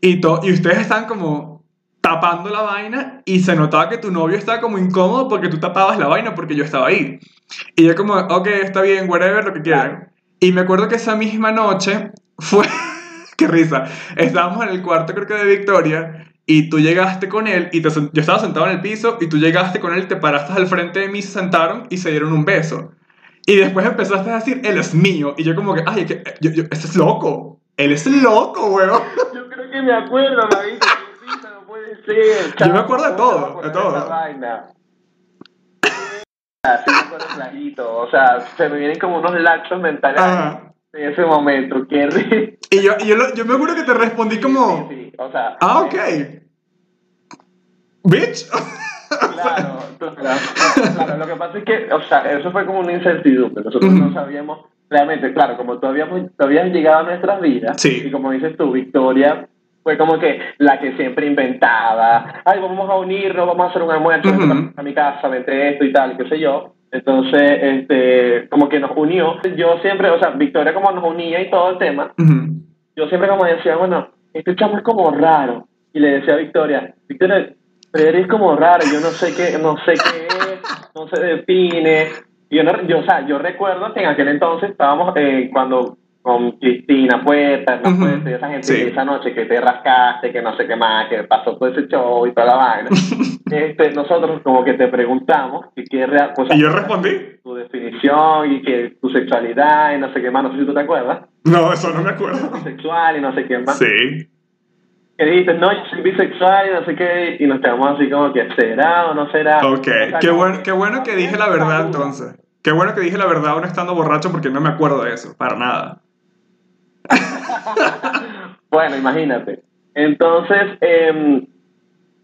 Y, to- y ustedes estaban como tapando la vaina y se notaba que tu novio estaba como incómodo porque tú tapabas la vaina porque yo estaba ahí. Y yo como, ok, está bien, whatever, lo que quieran. Y me acuerdo que esa misma noche fue, [laughs] qué risa, estábamos en el cuarto creo que de Victoria y tú llegaste con él y te yo estaba sentado en el piso y tú llegaste con él, te paraste al frente de mí, se sentaron y se dieron un beso. Y después empezaste a decir, él es mío. Y yo como que, ay, que, yo, yo, este es loco. Él es loco, weón. Yo creo que me acuerdo, David. no puede ser. Yo me acuerdo de ¿cómo todo, de todo. Clarito. O sea, se me vienen como unos lapsos mentales Ajá. en ese momento. Risa. Y yo, y yo, lo- yo me acuerdo que te respondí como, Sí, sí, O sea, ah, ok. Bitch. [laughs] Claro, claro, claro, lo que pasa es que, o sea, eso fue como una incertidumbre. Nosotros no sabíamos realmente, claro, como todavía, todavía llegado a nuestras vidas, Sí. y como dices tú, Victoria fue como que la que siempre inventaba, ay, vamos a unirnos, vamos a hacer un almuerzo, vente a mi casa, vente esto y tal, qué sé yo. Entonces, este, como que nos unió. Yo siempre, o sea, Victoria como nos unía y todo el tema, yo siempre como decía, bueno, este chamo es como raro. Y le decía a Victoria, Victoria, Frederick es como raro, yo no sé qué, no sé qué es, no se define. Y yo, no- yo, o sea, yo recuerdo que en aquel entonces estábamos eh, cuando con Cristina Puerta, Hernán Ujú, Puerta y esa gente, sí. esa noche que te rascaste, que no sé qué más, que pasó todo ese show y toda la vaina. [laughs] este, nosotros como que te preguntamos que qué sea, Y yo respondí, tu definición y que tu sexualidad y no sé qué más, no sé si tú te acuerdas, no, eso no me acuerdo. [laughs] sexual y no sé qué más Sí. que dijiste, no, yo soy bisexual y no sé qué, y nos quedamos así como que, ¿será o no será? Ok, qué bueno, qué bueno que dije la verdad entonces. Qué bueno que dije la verdad aún estando borracho porque no me acuerdo de eso, para nada. [laughs] Bueno, imagínate. Entonces, em,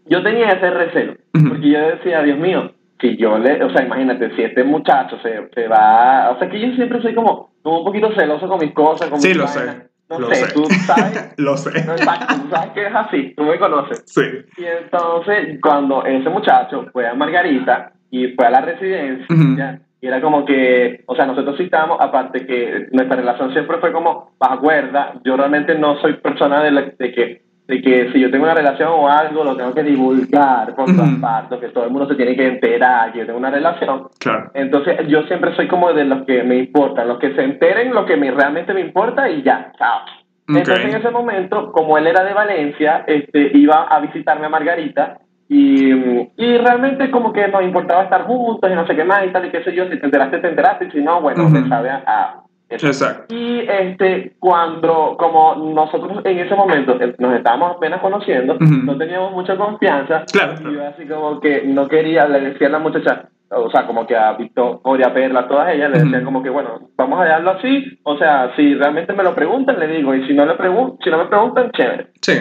yo tenía ese recelo, porque yo decía, Dios mío, si yo le, o sea, imagínate, si este muchacho se, se va, o sea, que yo siempre soy como, como un poquito celoso con mis cosas, con Sí, mis lo vainas. sé. No lo sé, sé. tú sabes, [laughs] lo sé. no, exacto, tú sabes que es así, tú me conoces. Sí. Y entonces, cuando ese muchacho fue a Margarita y fue a la residencia, y era como que, o sea, nosotros sí estábamos, aparte que nuestra relación siempre fue como bajo cuerda, yo realmente no soy persona de, la- de que de que si yo tengo una relación o algo, lo tengo que divulgar por todas partes, que todo el mundo se tiene que enterar que yo tengo una relación. Claro. Entonces, yo siempre soy como de los que me importan, los que se enteren lo que me, realmente me importa y ya, chao. Entonces, en ese momento, como él era de Valencia, este, iba a visitarme a Margarita y, y realmente como que nos importaba estar juntos y no sé qué más y tal y qué sé yo, si te enteraste, te enteraste y si no, bueno, te sabe a... a- eso. Exacto. Y este, cuando, como nosotros en ese momento eh, nos estábamos apenas conociendo, no teníamos mucha confianza, Claro, y yo así como que no quería, le decía a la muchacha, o sea, como que a Victoria, Perla, a todas ellas, le decía Ujú. como que, bueno, vamos a dejarlo así, o sea, si realmente me lo preguntan, le digo, y si no, le pregun si no me preguntan, chévere. Sí.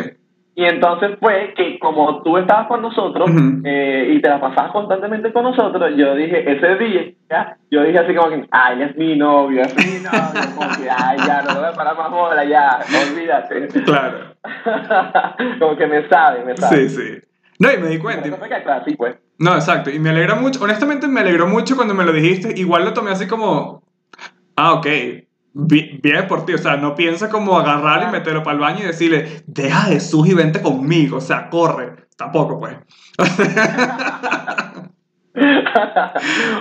Y entonces fue que como tú estabas con nosotros eh, y te la pasabas constantemente con nosotros, yo dije, ese día, ¿ya? yo dije así como que, ay, es mi novio, es mi novio, como que, ay, ya, no voy a parar más bola, ya, olvídate. Claro. [laughs] como que me sabe, me sabe. Sí, sí. No, y me di cuenta. Fue que, claro, sí, pues. No, exacto. Y me alegra mucho. Honestamente, me alegró mucho cuando me lo dijiste. Igual lo tomé así como. Ah, ok. Bi- Bien por ti. O sea, no piensa como agarrarlo y meterlo para el baño y decirle, deja Jesús y vente conmigo. O sea, corre. Tampoco, pues. [laughs]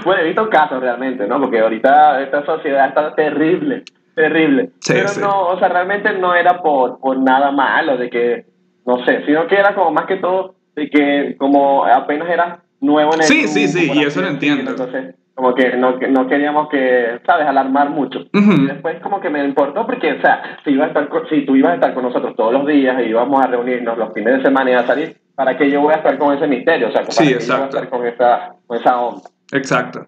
bueno, he visto casos realmente, ¿no? Porque ahorita esta sociedad está terrible, terrible. Sí, Pero sí. no, o sea, realmente no era por, por nada malo, de que, no sé, sino que era como más que todo de que como apenas era nuevo en el Sí, sí, sí, y eso lo entiendo. Entonces, como que no, que no queríamos que, ¿sabes?, alarmar mucho. Ujú. Y después como que me importó porque, o sea, si, iba a estar, con- si tú ibas a estar con nosotros todos los días y íbamos a reunirnos los fines de semana y a salir, ¿para qué yo voy a estar con ese misterio? O sea, ¿para Sí, qué yo voy a estar con esa, con esa onda? Exacto.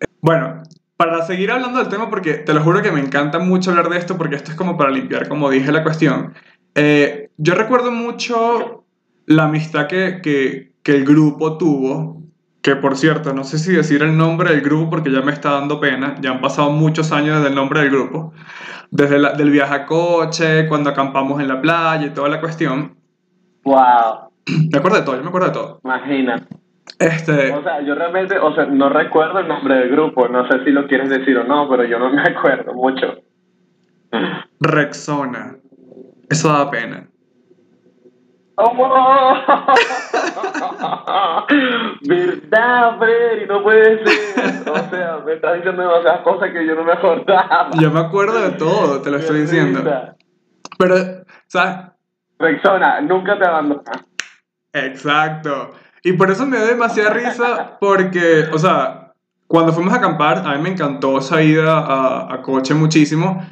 Eh, Bueno, para seguir hablando del tema, porque te lo juro que me encanta mucho hablar de esto, porque esto es como para limpiar, como dije, la cuestión. Eh, yo recuerdo mucho la amistad que, que, que el grupo tuvo, que por cierto, no sé si decir el nombre del grupo porque ya me está dando pena, ya han pasado muchos años desde el nombre del grupo, desde la- del viaje a coche, cuando acampamos en la playa y toda la cuestión. Wow, Me acuerdo de todo, yo me acuerdo de todo. imagina. Este, O sea, yo realmente, o sea, no recuerdo el nombre del grupo, no sé si lo quieres decir o no, pero yo no me acuerdo mucho. Rexona. Eso da pena. ¡Oh! [laughs] ¿Verdad, Freddy? No puede ser. O sea, me estás diciendo demasiadas cosas que yo no me acordaba. Yo me acuerdo de todo, te lo estoy diciendo. Pero, ¿sabes? Rexona, nunca te abandonas. Exacto. Y por eso me dio demasiada risa, porque, o sea, cuando fuimos a acampar, a mí me encantó esa ida a, a coche muchísimo,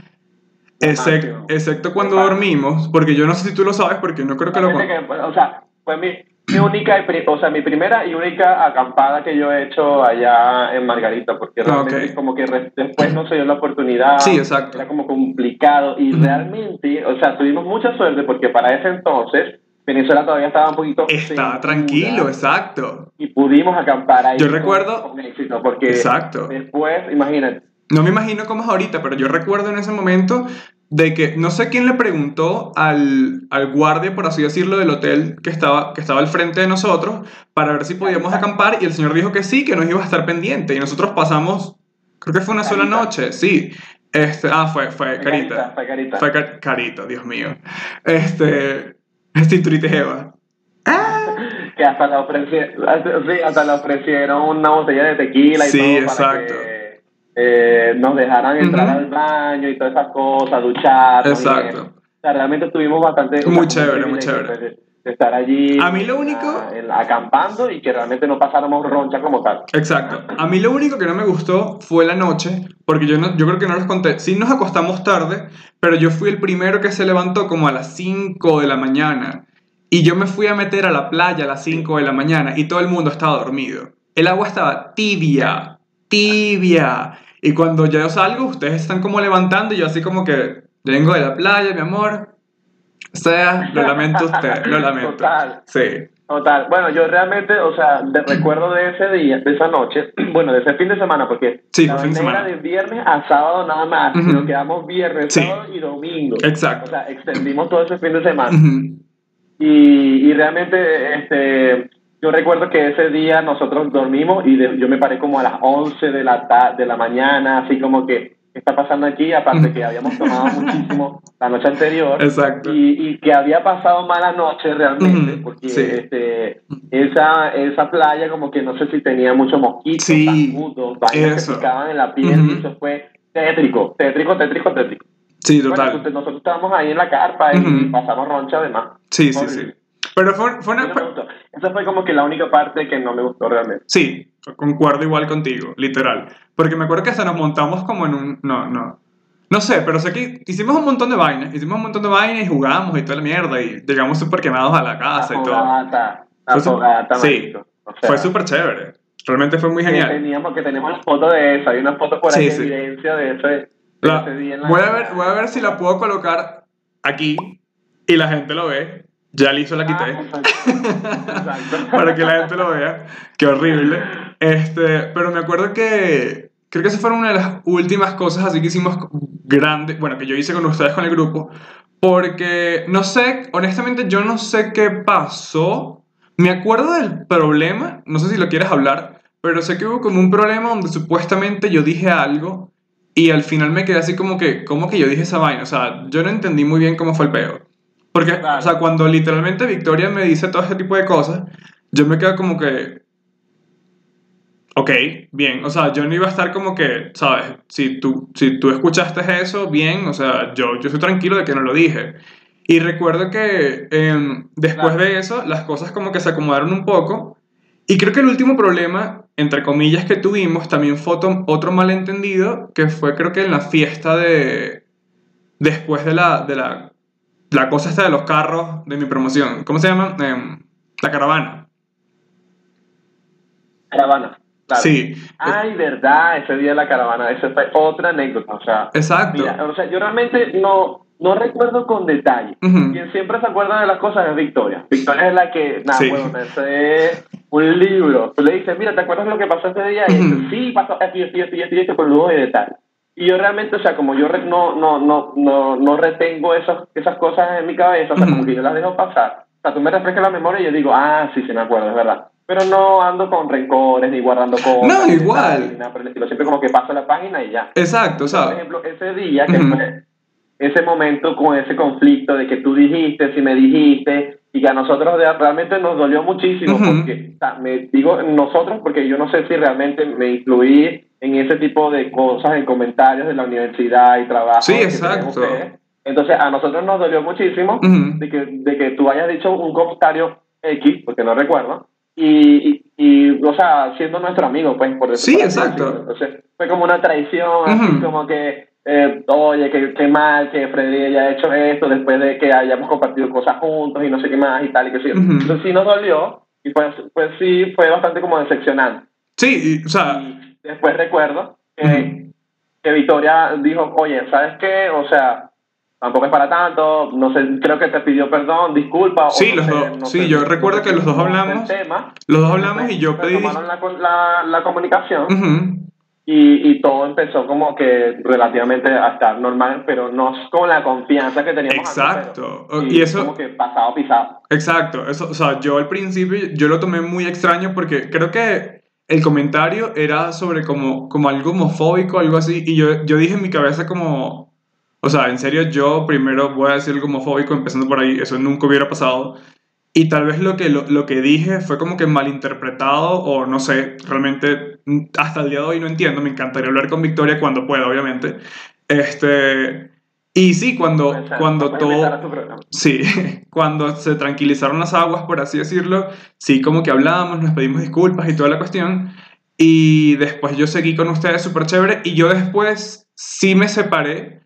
excep- Máximo. excepto cuando dormimos, porque yo no sé si tú lo sabes, porque no creo que lo... Que, pues, o sea, fue mi, mi única, o sea, mi primera y única acampada que yo he hecho allá en Margarita, porque realmente Ok. como que después no se dio la oportunidad. Sí, exacto. Era como complicado y realmente, o sea, tuvimos mucha suerte porque para ese entonces Venezuela todavía estaba un poquito segura tranquilo, exacto. y pudimos acampar ahí. Yo con- recuerdo- con éxito, porque Exacto. después, imagínate, No me imagino cómo es ahorita, pero yo recuerdo en ese momento de que no sé quién le preguntó al, al guardia, por así decirlo, del hotel que estaba, que estaba al frente de nosotros para ver si podíamos acampar y el señor dijo que sí, que nos iba a estar pendiente y nosotros pasamos, creo que fue una sola Carita. noche, sí. Este, ah, fue, fue fue Carita. fue carita. Fue Car- Carita, Dios mío. Este, y Eva. [laughs] que hasta le ofrecieron, sí, hasta le ofrecieron una botella de tequila y Sí, todo exacto. para que eh, nos dejaran entrar Ujú. al baño y todas esas cosas, duchar. Exacto. O sea, realmente estuvimos bastante... Muy chévere, muy chévere. privilegio De, estar allí... A mí lo único- la- acampando y que realmente no pasáramos roncha como tal. Exacto. A mí lo único que no me gustó fue la noche, porque yo, no, yo creo que no les conté. Sí nos acostamos tarde, pero yo fui el primero que se levantó como a las 5 de la mañana. Y yo me fui a meter a la playa a las 5 de la mañana y todo el mundo estaba dormido. El agua estaba tibia, tibia. Y cuando yo salgo, ustedes están como levantando y yo así como que vengo de la playa, mi amor. O sea, lo lamento usted, lo [laughs] lamento. Total. Sí. Total. Bueno, yo realmente, o sea, de recuerdo de ese día, de esa noche, [clears throat] bueno, de ese fin de semana, porque Sí, la fin de vaina era semana. de viernes a sábado nada más, Ujú. nos quedamos viernes, Sí. sábado y domingo. Exacto. O sea, extendimos todo ese fin de semana. Y, y realmente, este, yo recuerdo que ese día nosotros dormimos y de- yo me paré como a las 11 de la, ta- de la mañana, así como que, ¿qué está pasando aquí? Aparte que habíamos tomado [laughs] muchísimo la noche anterior. Exacto. Y, y que había pasado mala noche realmente, porque sí. este, esa, esa playa como que no sé si tenía muchos mosquitos, Sí, vainas que picaban en la piel, y eso fue tétrico, tétrico, tétrico, tétrico. Sí, total. nosotros estábamos ahí en la carpa y pasamos roncha además. Sí, sí, sí. Pero fue, fue una... no. Esa fue como que la única parte que no me gustó realmente. Sí, concuerdo igual contigo, literal. Porque me acuerdo que hasta nos montamos como en un... No, no. No sé, pero sé que hicimos un montón de vainas. Hicimos un montón de vainas y jugamos y toda la mierda. Y llegamos súper quemados a la La casa y todo. fogata, la Fue su- fogata, sí. O sea, Fue súper chévere. Realmente fue muy que genial. Teníamos, que tenemos una foto de eso, hay una foto por Sí, ahí de sí. evidencia de ese, de La- ese día en la- voy, a ver, voy a ver si la puedo colocar aquí y la gente lo ve. Ya listo la quité. Ah, exacto. Exacto. [laughs] para que la gente lo vea. Qué horrible. Este, pero me acuerdo que creo que esa fue una de las últimas cosas así que hicimos grandes, bueno, que yo hice con ustedes con el grupo, porque no sé, honestamente yo no sé qué pasó. Me acuerdo del problema, no sé si lo quieres hablar, pero sé que hubo como un problema donde supuestamente yo dije algo y al final me quedé así como que, ¿cómo que yo dije esa vaina? O sea, yo no entendí muy bien cómo fue el peo. Porque, Claro. o sea, cuando literalmente Victoria me dice todo este tipo de cosas, yo me quedo como que, ok, bien, o sea, yo no iba a estar como que, ¿sabes? Si tú, si tú escuchaste eso, bien, o sea, yo, yo estoy tranquilo de que no lo dije. Y recuerdo que em, después Claro. de eso, las cosas como que se acomodaron un poco. Y creo que el último problema, entre comillas, que tuvimos también fue otro malentendido, que fue creo que en la fiesta de... Después de la, de la, la cosa esta de los carros de mi promoción. ¿Cómo se llama? Em, la caravana. Caravana. claro. Sí. Ay, verdad, ese día de la caravana, esa fue otra anécdota, o sea, Exacto. mira, o sea, yo realmente no, no recuerdo con detalle. Quien siempre se acuerda de las cosas es Victoria. Victoria es la que, nada, Sí. bueno, ese es un libro. Tú le dices, mira, ¿te acuerdas lo que pasó ese día? Y dice, sí, pasó esto y esto y esto y esto y esto con lujo de detalle. Y yo realmente, o sea, como yo no, no, no, no, no retengo esas, esas cosas en mi cabeza, o sea, como que yo las dejo pasar. O sea, tú me refrescas la memoria y yo digo, ah, sí, sí me acuerdo, es verdad. Pero no ando con rencores ni guardando cosas. No, igual. nada por estilo. Siempre como que paso la página y ya. Exacto, o Por sea, ejemplo, ese día que fue ese momento con ese conflicto de que tú dijiste, si me dijiste, y que a nosotros realmente nos dolió muchísimo, porque, me digo nosotros, porque yo no sé si realmente me incluí en ese tipo de cosas, en comentarios de la universidad y trabajo. Sí, exacto. Entonces, a nosotros nos dolió muchísimo de, que, de que tú hayas dicho un comentario X, porque no recuerdo, y, y, o sea, siendo nuestro amigo, pues, por decirlo Sí, exacto. Entonces, fue como una traición, así como que eh, oye, qué, mal que Freddy haya hecho esto después de que hayamos compartido cosas juntos y no sé qué más y tal y que sí. Entonces sí nos dolió y pues, pues sí fue bastante como decepcionante. Sí, o sea... después recuerdo que, que Victoria dijo, oye, ¿sabes qué? O sea, tampoco es para tanto, no sé, creo que te pidió perdón, disculpa. Sí, los dos, sí, yo recuerdo que los dos hablamos, los dos hablamos y yo pedí... La, la, la comunicación y, y, todo empezó como que relativamente a estar normal, pero no con la confianza que teníamos Exacto. y eso... Como que pasado pisado. Exacto. Eso, o sea, yo al principio, yo lo tomé muy extraño porque creo que el comentario era sobre como, como algo homofóbico, algo así, y yo, yo dije en mi cabeza como... O sea, en serio, yo primero voy a decir algo homofóbico, empezando por ahí, eso nunca hubiera pasado. Y tal vez lo que, lo, que dije fue como que malinterpretado o no sé, realmente mm, hasta el día de hoy no entiendo, me encantaría hablar con Victoria cuando pueda, obviamente. Este, y sí, cuando, cuando todo... Sí, [laughs] cuando se tranquilizaron las aguas, por así decirlo, sí, como que hablamos, nos pedimos disculpas y toda la cuestión. Y después yo seguí con ustedes súper chévere y yo después sí me separé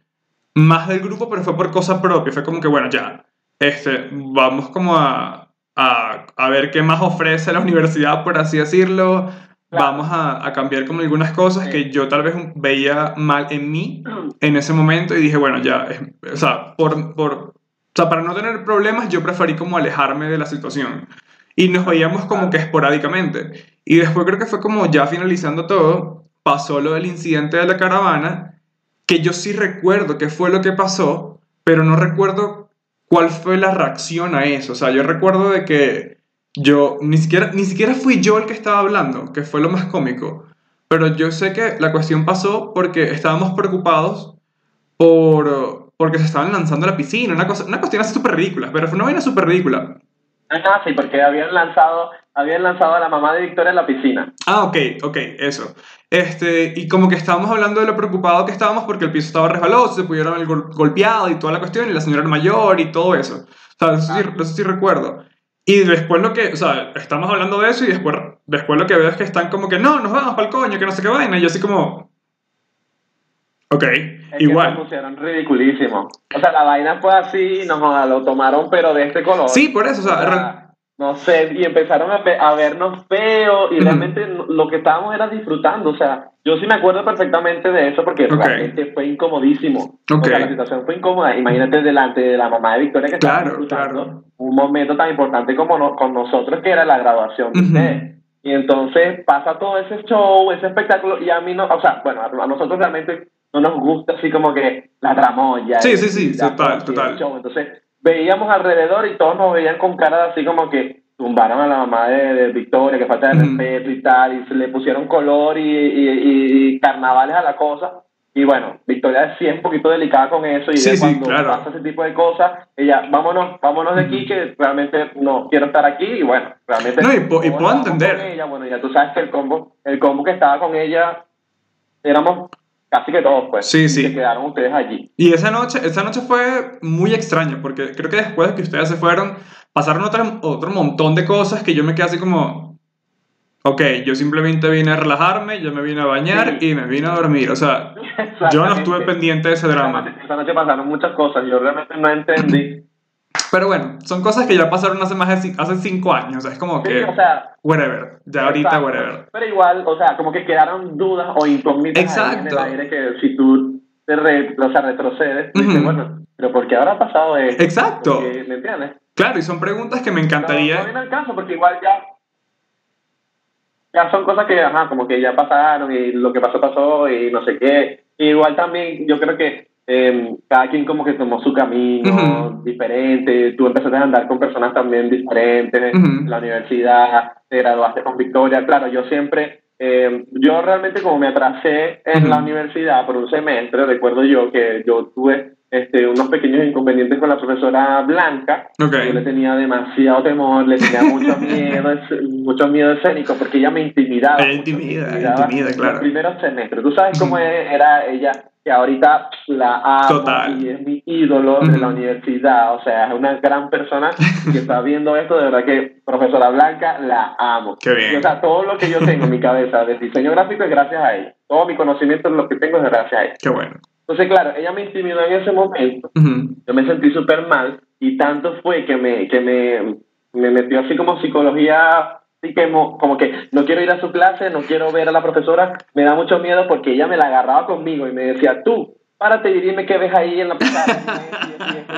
más del grupo, pero fue por cosa propia, fue como que bueno, ya este, vamos como a, a, a, ver qué más ofrece la universidad, por así decirlo. Vamos a, a, cambiar como algunas cosas que yo tal vez veía mal en mí [clears throat] en ese momento y dije, bueno, ya, o sea, por, por, o sea, para no tener problemas yo preferí como alejarme de la situación. Y nos veíamos como que esporádicamente. Y después creo que fue como ya finalizando todo, pasó lo del incidente de la caravana, que yo sí recuerdo qué fue lo que pasó, pero no recuerdo cuál fue la reacción a eso. O sea, yo recuerdo de que yo, ni siquiera, ni siquiera fui yo el que estaba hablando, que fue lo más cómico. Pero yo sé que la cuestión pasó porque estábamos preocupados por, porque se estaban lanzando a la piscina, una, cosa, una cuestión así súper ridícula, pero fue una vaina súper ridícula. Ah, sí, porque habían lanzado, habían lanzado a la mamá de Victoria en la piscina. Ah, ok, ok, eso. Este, y como que estábamos hablando de lo preocupado que estábamos porque el piso estaba resbaloso, se pudieron haber golpeado y toda la cuestión, y la señora mayor y todo eso. O sea, eso, sí, eso sí recuerdo. Y después lo que, o sea, estamos hablando de eso y después, después lo que veo es que están como que, no, nos vamos para el coño, que no sé qué vaina. Y yo así como, ok, igual. Que se pusieron ridiculísimo. O sea, la vaina fue así, nos lo tomaron, pero de este color. Sí, por eso, o sea, no sé, y empezaron a, a vernos feos y realmente lo que estábamos era disfrutando, o sea, yo sí me acuerdo perfectamente de eso porque realmente fue incomodísimo. O sea, la situación fue incómoda. Imagínate delante de la mamá de Victoria que estaba disfrutando un momento tan importante como con nosotros que era la graduación Y entonces pasa todo ese show, ese espectáculo y a mí no, o sea, bueno, a, nosotros realmente no nos gusta así como que la tramoya. Sí, sí, sí, total, total. Entonces veíamos alrededor y todos nos veían con cara así como que tumbaron a la mamá de, Victoria, que falta de respeto y tal, y se le pusieron color y, y, carnavales a la cosa. Y bueno, Victoria sí es un poquito delicada con eso y cuando pasa ese tipo de cosas, ella, vámonos, vámonos de aquí que realmente no quiero estar aquí y bueno, realmente... No, y, puedo entender. Ella, bueno, ya tú sabes que el combo, el combo que estaba con ella, éramos casi que todos, pues. Sí, sí. Se quedaron ustedes allí. Y esa noche, esa noche fue muy extraña, porque creo que después de que ustedes se fueron, pasaron otro, otro montón de cosas que yo me quedé así como, ok, yo simplemente vine a relajarme, yo me vine a bañar y me vine a dormir. O sea, [laughs] yo no estuve pendiente de ese drama. Esa noche pasaron muchas cosas, yo realmente no entendí pero bueno, son cosas que ya pasaron hace más de hace cinco años. Es como que. o sea, whatever. Ya ahorita, whatever. Pero igual, o sea, como que quedaron dudas o incógnitas Exacto. en el aire que si tú te o sea, retrocedes, dices, bueno, pero ¿por qué ahora ha pasado esto? Exacto. ¿Me entiendes? Claro, y son preguntas que me encantaría. No, no viene al caso, porque igual ya. Ya son cosas que, ajá, como que ya pasaron y lo que pasó, pasó y no sé qué. igual también, yo creo que eh, cada quien como que tomó su camino diferente, tú empezaste a andar con personas también diferentes, en la universidad, te graduaste con Victoria, claro, yo siempre, eh, yo realmente como me atrasé en la universidad por un semestre, recuerdo yo que yo tuve este, unos pequeños inconvenientes con la profesora Blanca. Ok. Yo le tenía demasiado temor, le tenía mucho [laughs] miedo, mucho miedo escénico, porque ella me intimidaba. Intimida, me ella intimida, en claro. Los primeros semestres. Tú sabes cómo era ella, que ahorita la amo Total. y es mi ídolo de la universidad. O sea, es una gran persona que está viendo esto. De verdad que, profesora Blanca, la amo. Qué bien. Y, o sea, todo lo que yo tengo en mi cabeza de diseño gráfico es gracias a ella. Todo mi conocimiento, lo que tengo es gracias a ella. Qué bueno. Entonces, claro, ella me intimidó en ese momento yo me sentí súper mal y tanto fue que me, que me, me metió así como psicología, así que mo- como que no quiero ir a su clase, no quiero ver a la profesora, me da mucho miedo porque ella me la agarraba conmigo y me decía, tú, párate y dime qué ves ahí en la pizarra.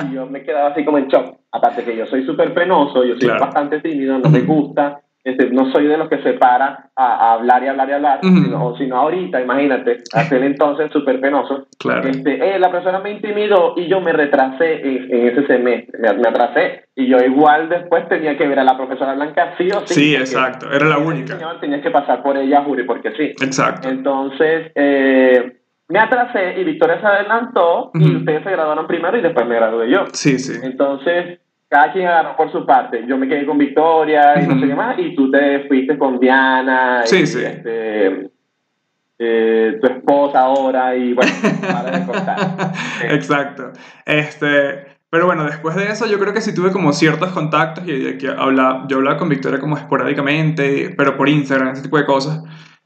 y yo me quedaba así como en shock. Aparte que yo soy súper penoso, yo soy Claro. bastante tímido, no me gusta. Este, no soy de los que se para a, a hablar y hablar y hablar, sino, sino ahorita, imagínate, aquel entonces súper penoso. Claro. Este, eh, la persona me intimidó y yo me retrasé en, en ese semestre, me, me atrasé. Y yo igual después tenía que ver a la profesora Blanca sí o sí. Sí, exacto, era la única. señor tenía que pasar por ella, Juri, porque sí. Exacto. Entonces, eh, me atrasé y Victoria se adelantó y ustedes se graduaron primero y después me gradué yo. Sí, sí. Entonces, cada quien agarró por su parte. Yo me quedé con Victoria y no sé qué más, y tú te fuiste con Diana. Sí, y, sí. Este, eh, tu esposa ahora, y bueno, [laughs] para de contar. Exacto. Este, pero bueno, después de eso yo creo que sí tuve como ciertos contactos y de que habla, yo hablaba con Victoria como esporádicamente, pero por Instagram, ese tipo de cosas.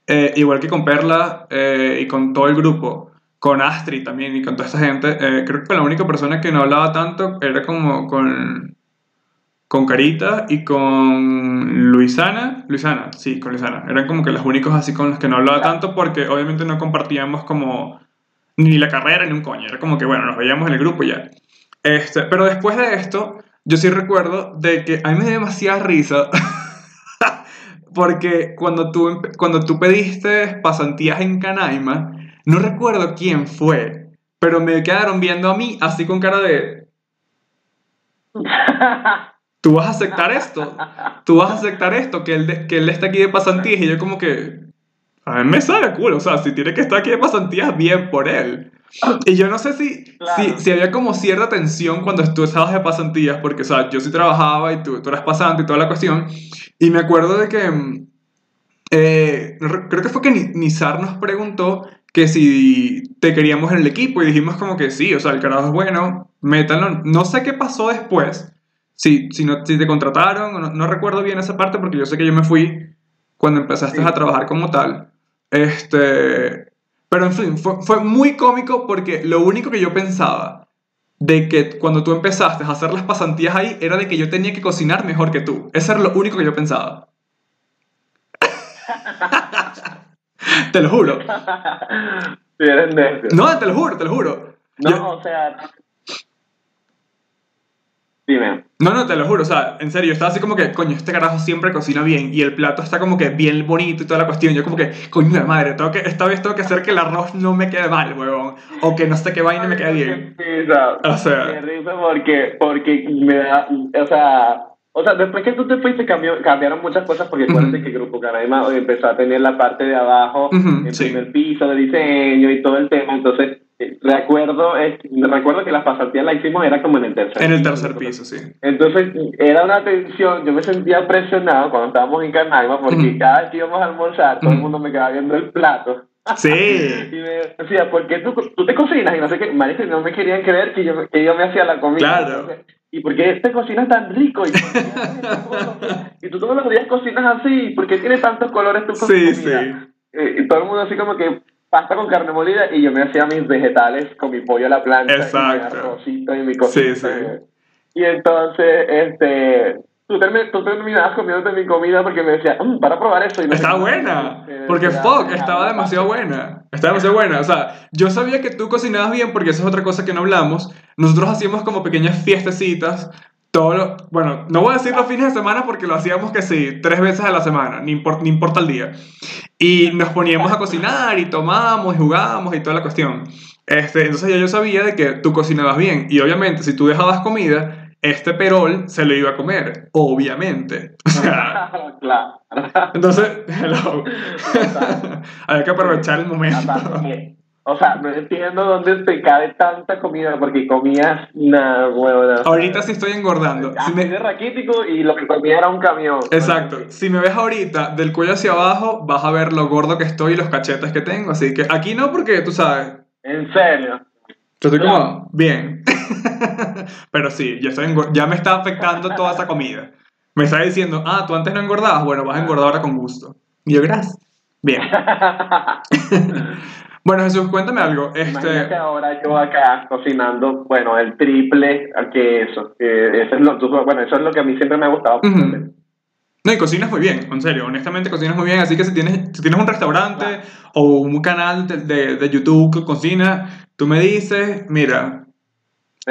Eh, igual que con Perla eh, y con todo el grupo, con Astrid también y con toda esta gente, eh, creo que la única persona que no hablaba tanto era como con, con Carita y con Luisana. Luisana, sí, con Luisana. Eran como que los únicos así con los que no hablaba tanto porque obviamente no compartíamos como ni la carrera ni un coño. Era como que, bueno, nos veíamos en el grupo ya. Este, pero después de esto, yo sí recuerdo de que a mí me dio demasiada risa. [laughs] porque cuando tú, cuando tú pediste pasantías en Canaima, no recuerdo quién fue, pero me quedaron viendo a mí así con cara de, ¿tú vas a aceptar esto? ¿Tú vas a aceptar esto? Que él, de- que él está aquí de pasantías y yo como que, a mí me sale culo, o sea, si tiene que estar aquí de pasantías, bien por él. Y yo no sé si, Claro. si, si había como cierta tensión cuando tú estabas de pasantías, porque, o sea, yo sí trabajaba y tú, tú eras pasante y toda la cuestión. Y me acuerdo de que, mm, eh, re- creo que fue que Ni- Nizar nos preguntó que si te queríamos en el equipo y dijimos como que sí, o sea, el carajo es bueno, métanlo. No sé qué pasó después, si, si, no, si te contrataron, no, no recuerdo bien esa parte porque yo sé que yo me fui cuando empezaste Sí. a trabajar como tal. Este, pero en fin, fue, fue muy cómico porque lo único que yo pensaba de que cuando tú empezaste a hacer las pasantías ahí era de que yo tenía que cocinar mejor que tú. Eso era lo único que yo pensaba. [laughs] te lo juro. [laughs] Sí, eres necio. No, te lo juro, te lo juro. No, Yo- o sea. Dime. no, no, te lo juro. O sea, en serio, yo estaba así como que, coño, este carajo siempre cocina bien y el plato está como que bien bonito y toda la cuestión. Yo como que, coño de madre, tengo que, esta vez tengo que hacer que el arroz no me quede mal, huevón. O que no sé qué vaina me quede bien. Sí, o sea, O sea. me porque, porque me da, o sea, o sea, después que tú te fuiste cambió, cambiaron muchas cosas porque acuérdate que Grupo Canaima empezó a tener la parte de abajo, el sí. primer piso de diseño y todo el tema, entonces eh, recuerdo, eh, recuerdo que las pasantías las hicimos era como en el tercer En el piso, tercer piso, sí. Entonces era una tensión, yo me sentía presionado cuando estábamos en Canaima porque cada vez que íbamos a almorzar todo el mundo me quedaba viendo el plato. Sí. [laughs] Y me decía, ¿por qué tú, tú te cocinas? Y no sé qué, no me querían creer que yo, que yo me hacía la comida. Claro. Entonces, ¿Y por qué te cocinas tan rico? ¿Y, [laughs] y tú todos los días cocinas así. ¿Por qué tienes tantos colores tu Sí, comida? sí. Eh, y todo el mundo así como que pasta con carne molida y yo me hacía mis vegetales con mi pollo a la plancha Exacto. y mi arrocito y mi cosita. Sí, sí. Y entonces, este... Tú, termi- tú terminabas comiéndote mi comida porque me decías, "Mm, para probar eso. Y Está buena. Eh, Porque decía, fuck, "Ah, estaba demasiado buena. Estaba demasiado buena. O sea, yo sabía que tú cocinabas bien porque esa es otra cosa que no hablamos. Nosotros hacíamos como pequeñas fiestecitas. Todo lo- bueno, no voy a decir los fines de semana porque lo hacíamos que sí, tres veces a la semana, ni, impor- ni importa el día. Y nos poníamos a cocinar y tomábamos y jugábamos y toda la cuestión. Este, entonces ya yo sabía de que tú cocinabas bien. Y obviamente, si tú dejabas comida, este perol se lo iba a comer. Obviamente. O sea, [laughs] claro. entonces, hello. [laughs] Había que aprovechar el momento. O sea, no entiendo dónde te cabe tanta comida porque comías una huevona. Ahorita sí estoy engordando. Si me- raquítico y lo que comía era un camión. Exacto. Si me ves ahorita del cuello hacia abajo, vas a ver lo gordo que estoy y los cachetes que tengo. Así que aquí no, porque tú sabes, En serio. yo estoy como bien. [laughs] Pero sí, ya, estoy ya me está afectando toda esa comida. Me está diciendo, ah, tú antes no engordabas. Bueno, vas a engordar ahora con gusto. Y yo, gracias. Bien. [laughs] Bueno, Jesús, cuéntame algo. Imagínate Este, ahora yo acá cocinando, bueno, el triple que eso. Que eso es lo, bueno, eso es lo que a mí siempre me ha gustado. Ujú. No, y cocinas muy bien, en serio, honestamente cocinas muy bien, así que si tienes, si tienes un restaurante o un canal de, de, de YouTube que cocina, tú me dices, mira,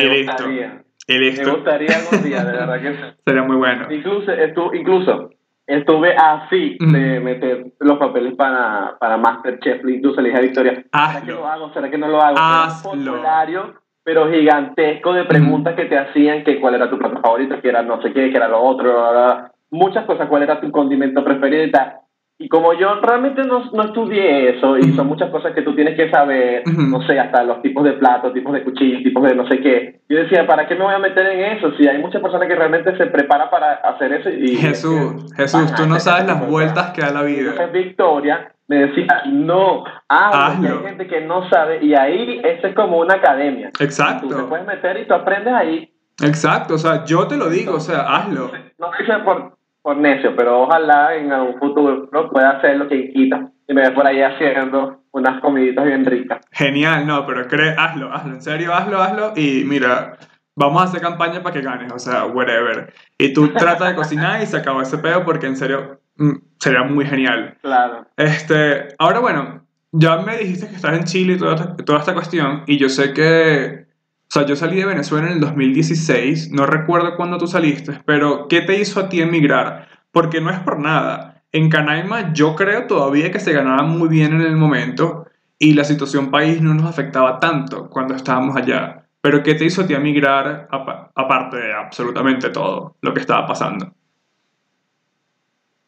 gustaría. y Me gustaría algún día, de verdad que [laughs] sería muy bueno. Incluso, estu- incluso estuve así de meter los papeles para, para Masterchef. Incluso le dije a Victoria, ¿será que lo hago? ¿Será que no lo hago? Hazlo. un formulario, pero gigantesco de preguntas que te hacían, que cuál era tu plato favorito, que era no sé qué, que era lo otro, bla, bla, bla. muchas cosas, cuál era tu condimento preferido y tal. Y como yo realmente no, no estudié eso, y son muchas cosas que tú tienes que saber, Ujú. no sé, hasta los tipos de platos, tipos de cuchillos, tipos de no sé qué. Yo decía, ¿para qué me voy a meter en eso? Si hay muchas personas que realmente se preparan para hacer eso y... Jesús, que Jesús, tú no sabes las vueltas que da la vida. Entonces Victoria me decía, no, Hazlo. hay gente que no sabe, y ahí eso es como una academia. Tú te Exacto, puedes meter y tú aprendes ahí. exacto, o sea, yo te lo digo, o sea, hazlo. No hice por, por necio, pero ojalá en algún futuro pueda hacer lo que quita y me ve por ahí haciendo unas comiditas bien ricas. Genial, no, pero cree, hazlo, hazlo, en serio, hazlo, hazlo y mira, vamos a hacer campaña para que ganes, o sea, whatever. Y tú trata de cocinar y se acabó ese pedo porque en serio mm, sería muy genial. Claro. Este, ahora bueno, ya me dijiste que estás en Chile y toda toda esta cuestión y yo sé que, o sea, yo salí de Venezuela en el 2016, no recuerdo cuándo tú saliste, pero ¿qué te hizo a ti emigrar? Porque no es por nada. En Canaima yo creo todavía que se ganaba muy bien en el momento y la situación país no nos afectaba tanto cuando estábamos allá. Pero ¿qué te hizo a ti emigrar apa- aparte de absolutamente todo lo que estaba pasando?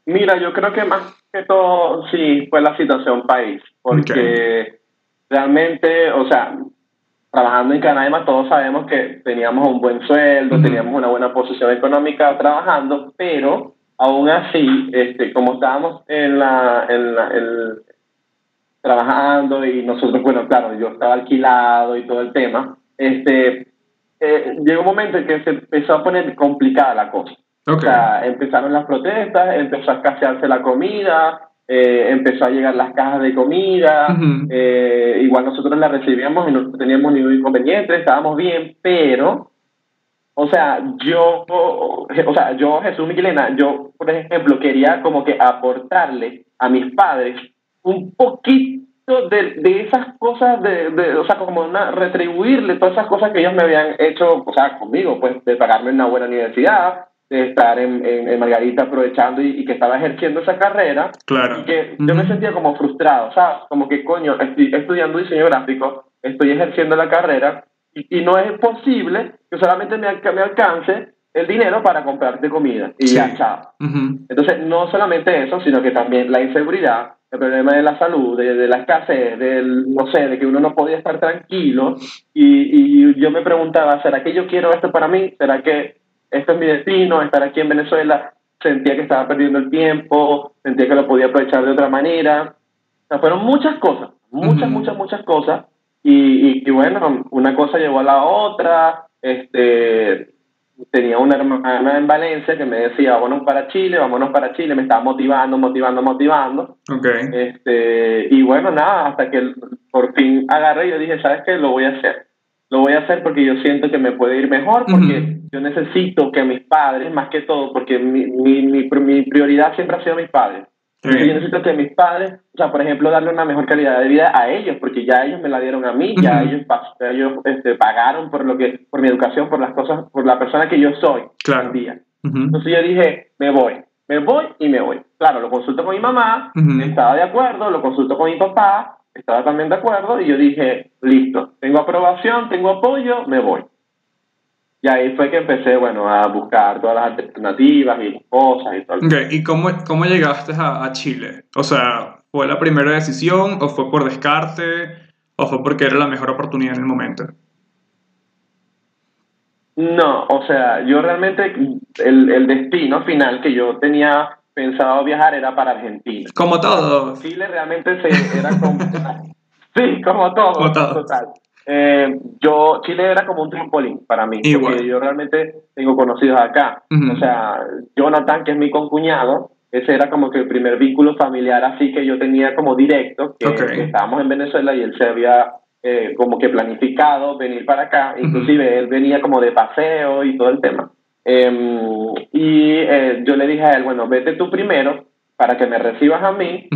Mira, yo creo que más que todo sí fue la situación país, porque realmente, o sea, trabajando en Canaima todos sabemos que teníamos un buen sueldo, teníamos una buena posición económica trabajando, pero aún así, este, como estábamos en la, en la en- trabajando y nosotros, bueno, claro, yo estaba alquilado y todo el tema, este, eh, llegó un momento en que se empezó a poner complicada la cosa. O sea, empezaron las protestas, empezó a escasearse la comida, eh, empezó a llegar las cajas de comida, eh, igual nosotros la recibíamos y no teníamos ningún inconveniente, estábamos bien, pero, o sea, yo, o sea, yo, Jesús Miquelena, yo, por ejemplo, quería como que aportarle a mis padres un poquito de, de esas cosas, de, de, o sea, como una, retribuirle todas esas cosas que ellos me habían hecho, o sea, conmigo, pues, de pagarme una buena universidad, estar en, en, en Margarita aprovechando y, y, que estaba ejerciendo esa carrera. Claro. Y que yo me sentía como frustrado, o sea, como que coño, estoy estudiando diseño gráfico, estoy ejerciendo la carrera y, y no es posible que solamente me, me alcance el dinero para comprarte comida y Sí. ya, chao. Entonces, no solamente eso, sino que también la inseguridad, el problema de la salud, de, de la escasez, del, no sé, de que uno no podía estar tranquilo. Y, y yo me preguntaba, ¿será que yo quiero esto para mí? ¿Será que esto es mi destino? Estar aquí en Venezuela, sentía que estaba perdiendo el tiempo, sentía que lo podía aprovechar de otra manera. O sea, fueron muchas cosas, muchas, Ujú. muchas, muchas cosas. Y, y, y bueno, una cosa llevó a la otra. Este, tenía una hermana en Valencia que me decía, vámonos para Chile, vámonos para Chile, me estaba motivando, motivando, motivando. Ok. Este, y bueno, nada, hasta que por fin agarré y yo dije, ¿sabes qué? Lo voy a hacer. Lo voy a hacer porque yo siento que me puede ir mejor, porque Ujú. yo necesito que mis padres, más que todo, porque mi, mi, mi, mi prioridad siempre ha sido mis padres. Entonces, yo necesito que mis padres, o sea, por ejemplo, darle una mejor calidad de vida a ellos, porque ya ellos me la dieron a mí, ya Ujú. ellos, pa- ellos este, pagaron por lo que, por mi educación, por las cosas, por la persona que yo soy Claro. hoy día. Ujú. Entonces yo dije, me voy, me voy y me voy. Claro, lo consulto con mi mamá, estaba de acuerdo, lo consulto con mi papá, estaba también de acuerdo y yo dije, listo, tengo aprobación, tengo apoyo, me voy. Y ahí fue que empecé, bueno, a buscar todas las alternativas y las cosas y todo. el- Ok, ¿y cómo, cómo llegaste a, a Chile? O sea, ¿fue la primera decisión o fue por descarte? ¿O fue porque era la mejor oportunidad en el momento? No, o sea, yo realmente el, el destino final que yo tenía pensado viajar era para Argentina. Como todo. Chile realmente se, era como... [laughs] sí, como todo. Como todo. Total. Eh, yo, Chile era como un trampolín para mí, porque yo realmente tengo conocidos acá. O sea, Jonathan, que es mi concuñado, ese era como que el primer vínculo familiar así que yo tenía como directo, que, estábamos en Venezuela y él se había eh, como que planificado venir para acá, inclusive él venía como de paseo y todo el tema. Em, y eh, yo le dije a él, bueno, vete tú primero para que me recibas a mí,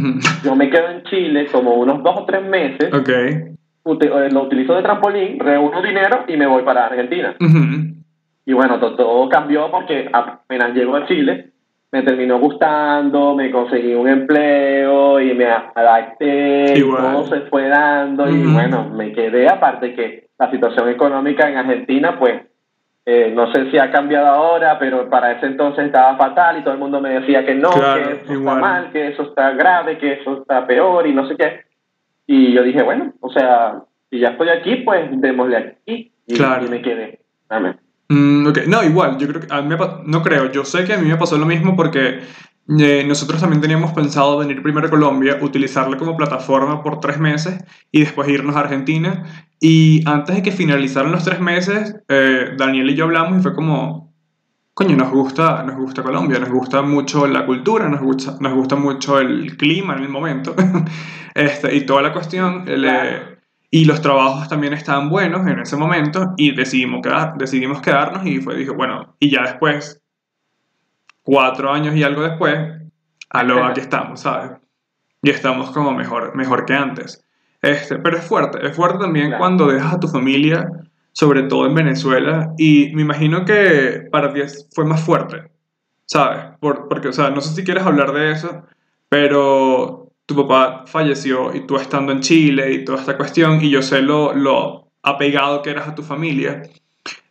yo me quedo en Chile como unos dos o tres meses. Okay eh, lo utilizo de trampolín, reúno dinero y me voy para Argentina. Y bueno, todo, cambió porque apenas llego a Chile, me terminó gustando, me conseguí un empleo y me adapté, y todo se fue dando y bueno, me quedé, aparte que la situación económica en Argentina, pues eh, no sé si ha cambiado ahora, pero para ese entonces estaba fatal y todo el mundo me decía que no, que eso está mal, que eso está grave, que eso está peor y no sé qué. Y yo dije, bueno, o sea, si ya estoy aquí, pues démosle aquí. Y, claro. y me quedé. Amén. Mm, no, igual, yo creo que a mí me, no creo, yo sé que a mí me pasó lo mismo porque eh, nosotros también teníamos pensado venir primero a Colombia, utilizarla como plataforma por tres meses y después irnos a Argentina. Y antes de que finalizaran los tres meses, eh, Daniel y yo hablamos y fue como, coño, nos gusta, nos gusta Colombia, nos gusta mucho la cultura, nos gusta, nos gusta mucho el clima en el momento. [laughs] Este, y toda la cuestión. y los trabajos también estaban buenos en ese momento y decidimos, quedar, decidimos quedarnos y fue, dije, bueno, y ya después, cuatro años y algo después, a lo aquí estamos, ¿sabes? Y estamos como mejor, mejor que antes. Este, pero es fuerte, es fuerte también cuando dejas a tu familia, sobre todo en Venezuela, y me imagino que para ti fue más fuerte, ¿sabes? Por, porque, o sea, no sé si quieres hablar de eso, pero tu papá falleció y tú estando en Chile y toda esta cuestión, y yo sé lo, lo apegado que eras a tu familia,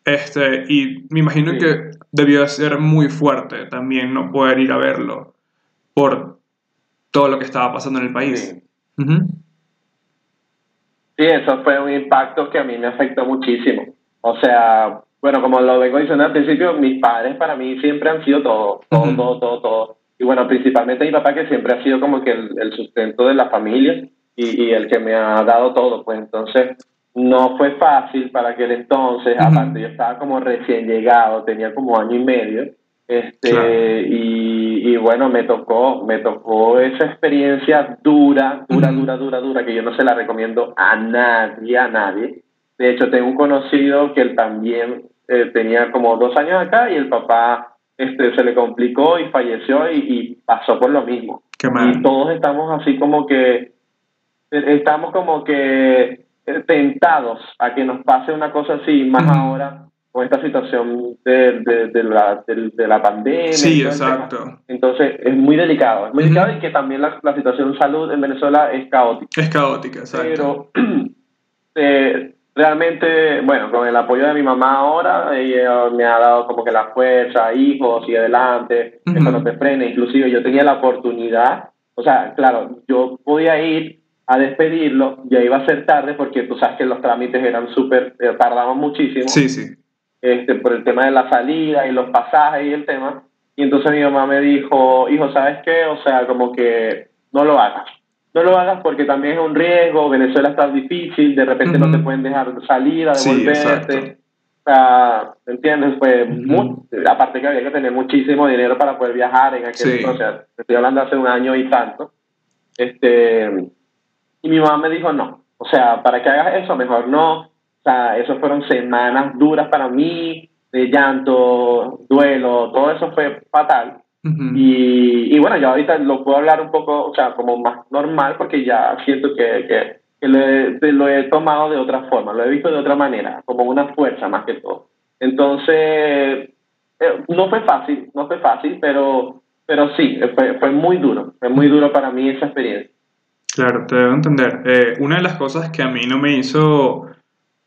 este, y me imagino que debió de ser muy fuerte también no poder ir a verlo por todo lo que estaba pasando en el país. Sí. sí, eso fue un impacto que a mí me afectó muchísimo. O sea, bueno, como lo vengo diciendo al principio, mis padres para mí siempre han sido todo, todo, todo, todo, todo y bueno, principalmente mi papá que siempre ha sido como que el, sustento de la familia y, y, el que me ha dado todo, pues entonces no fue fácil para aquel entonces, aparte yo estaba como recién llegado, tenía como año y medio, este, y, y, bueno, me tocó, me tocó esa experiencia dura, dura, dura, dura, dura, que yo no se la recomiendo a nadie, a nadie. De hecho, tengo un conocido que él también eh, tenía como dos años acá y el papá este, se le complicó y falleció y, pasó por lo mismo. Y todos estamos así como que, estamos como que tentados a que nos pase una cosa así, más ahora con esta situación de, de, la, de, la pandemia. Sí, exacto. Entonces es muy delicado, es muy delicado y que también la, la, situación de salud en Venezuela es caótica. Es caótica, exacto. Pero [clears throat] eh, realmente, bueno, con el apoyo de mi mamá ahora, ella me ha dado como que la fuerza, hijos y adelante, eso no te frene. Inclusive yo tenía la oportunidad, o sea, claro, yo podía ir a despedirlo, ya iba a ser tarde porque tú sabes que los trámites eran súper, eh, tardaban muchísimo. Sí, sí. Este, por el tema de la salida y los pasajes y el tema. Y entonces mi mamá me dijo, hijo, ¿sabes qué? O sea, como que no lo hagas no lo hagas porque también es un riesgo, Venezuela está difícil, de repente no te pueden dejar salir a devolverte. o sea, ¿entiendes? Pues, aparte que había que tener muchísimo dinero para poder viajar en aquel entonces, o sea, estoy hablando hace un año y tanto. Este, y mi mamá me dijo, no, o sea, para que hagas eso, mejor no. O sea, eso fueron semanas duras para mí, de llanto, duelo, todo eso fue fatal y, y, bueno, yo ahorita lo puedo hablar un poco, o sea, como más normal, porque ya siento que, que, lo, he, lo, he, tomado de otra forma, lo he visto de otra manera, como una fuerza más que todo. Entonces, eh, no fue fácil, no fue fácil, pero, pero sí, fue, fue muy duro, fue muy duro para mí esa experiencia. Claro, te debo entender. Eh, una de las cosas que a mí no me hizo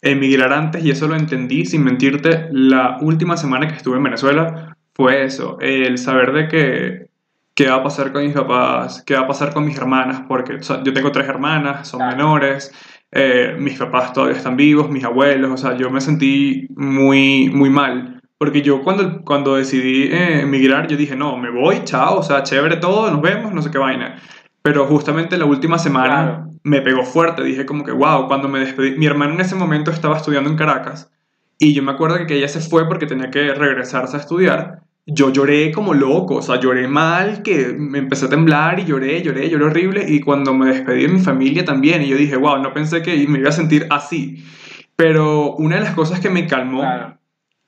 emigrar antes, y eso lo entendí sin mentirte, la última semana que estuve en Venezuela fue eso, el saber de que qué va a pasar con mis papás, qué va a pasar con mis hermanas, porque yo tengo tres hermanas, son menores, eh, mis papás todavía están vivos, mis abuelos, o sea, yo me sentí muy, muy mal. Porque yo cuando, cuando decidí eh, emigrar, yo dije, no, me voy, chao, o sea, chévere todo, nos vemos, no sé qué vaina. Pero justamente la última semana Claro. me pegó fuerte, dije como que, wow, cuando me despedí, mi hermana en ese momento estaba estudiando en Caracas y yo me acuerdo que ella se fue porque tenía que regresarse a estudiar. Yo lloré como loco, o sea, lloré mal, que me empecé a temblar y lloré, lloré, lloré horrible. Y cuando me despedí de mi familia también, y yo dije, wow, no pensé que me iba a sentir así. Pero una de las cosas que me calmó, Claro.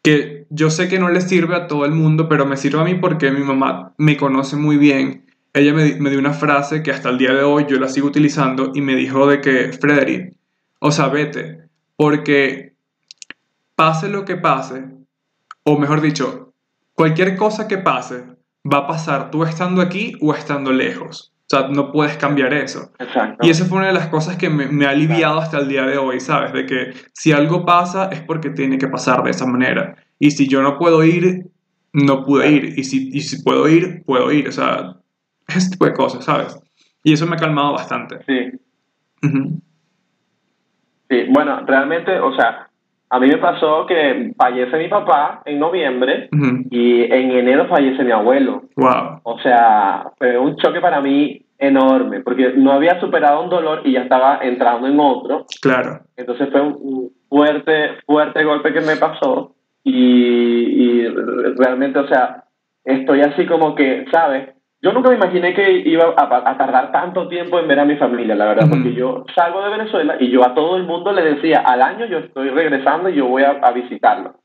que yo sé que no le sirve a todo el mundo, pero me sirve a mí porque mi mamá me conoce muy bien. Ella me, me dio una frase que hasta el día de hoy yo la sigo utilizando y me dijo de que, Frederick, o sea, vete, porque pase lo que pase, o mejor dicho, cualquier cosa que pase, va a pasar tú estando aquí o estando lejos. O sea, no puedes cambiar eso. Exacto. Y esa fue una de las cosas que me, me ha aliviado hasta el día de hoy, ¿sabes? De que si algo pasa es porque tiene que pasar de esa manera. Y si yo no puedo ir, no pude Claro. ir. Y si, y si puedo ir, puedo ir. O sea, [laughs] ese tipo de cosas, ¿sabes? Y eso me ha calmado bastante. Sí. Sí, bueno, realmente, o sea, a mí me pasó que fallece mi papá en noviembre y en enero fallece mi abuelo. Wow. O sea, fue un choque para mí enorme, porque no había superado un dolor y ya estaba entrando en otro. Claro. Entonces fue un- un fuerte, fuerte golpe que me pasó y, y realmente, o sea, estoy así como que, ¿sabes? Yo nunca me imaginé que iba a, a tardar tanto tiempo en ver a mi familia, la verdad, porque yo salgo de Venezuela y yo a todo el mundo le decía, al año yo estoy regresando y yo voy a, a visitarlo.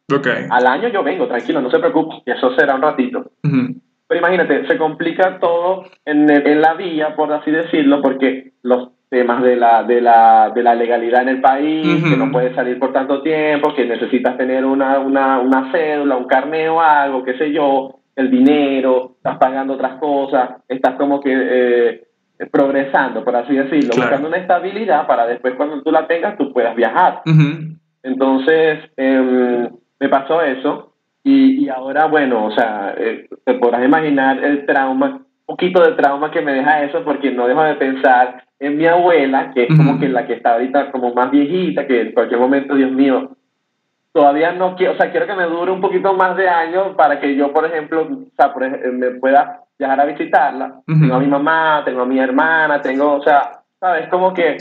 Al año yo vengo, tranquilo, no se preocupe, eso será un ratito. Pero imagínate, se complica todo en, en la vía, por así decirlo, porque los temas de la, de la, de la legalidad en el país, que no puedes salir por tanto tiempo, que necesitas tener una, una, una cédula, un carneo, algo, qué sé yo, el dinero, estás pagando otras cosas, estás como que eh, progresando, por así decirlo, Claro. buscando una estabilidad para después cuando tú la tengas tú puedas viajar. Ujú. Entonces, em, me pasó eso y, y ahora, bueno, o sea, eh, te podrás imaginar el trauma, un poquito de trauma que me deja eso porque no dejo de pensar en mi abuela, que es como Ujú. que la que está ahorita como más viejita, que en cualquier momento, Dios mío, todavía no quiero, o sea, quiero que me dure un poquito más de años para que yo, por ejemplo, o sea, por me pueda viajar a visitarla. Tengo a mi mamá, tengo a mi hermana, tengo, o sea, ¿sabes? Como que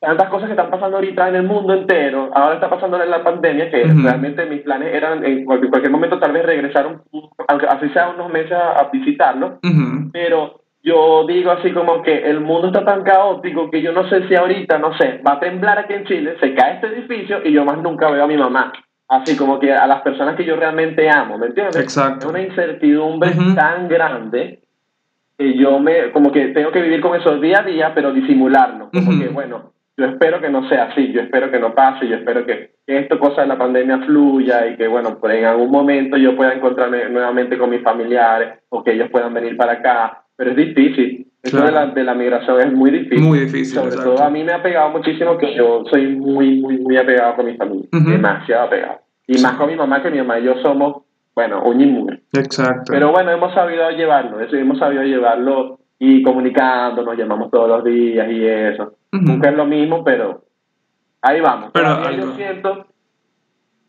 tantas cosas que están pasando ahorita en el mundo entero. Ahora está pasando en la pandemia, que realmente mis planes eran en cualquier, cualquier momento tal vez regresar, un- aunque así sea unos meses a, a visitarlo. Pero yo digo así como que el mundo está tan caótico que yo no sé si ahorita, no sé, va a temblar aquí en Chile, se cae este edificio y yo más nunca veo a mi mamá. Así como que a las personas que yo realmente amo, ¿me entiendes? Exacto. Es una incertidumbre Ujú. tan grande que yo me, como que tengo que vivir con eso día a día, pero disimularlo. Como Ujú. que, bueno, yo espero que no sea así, yo espero que no pase, yo espero que, esto cosa de la pandemia fluya y que, bueno, pues en algún momento yo pueda encontrarme nuevamente con mis familiares o que ellos puedan venir para acá. Pero es difícil. Eso Claro. de, la, de la migración es muy difícil. Muy difícil, Sobre exacto. todo a mí me ha pegado muchísimo que yo soy muy, muy, muy apegado con mi familia. Demasiado apegado. Y más con mi mamá, que mi mamá y yo somos, bueno, y mugre. Exacto. Pero bueno, hemos sabido llevarlo, eso, hemos sabido llevarlo y comunicando, nos llamamos todos los días y eso. Nunca es lo mismo, pero ahí vamos. Pero algo- yo siento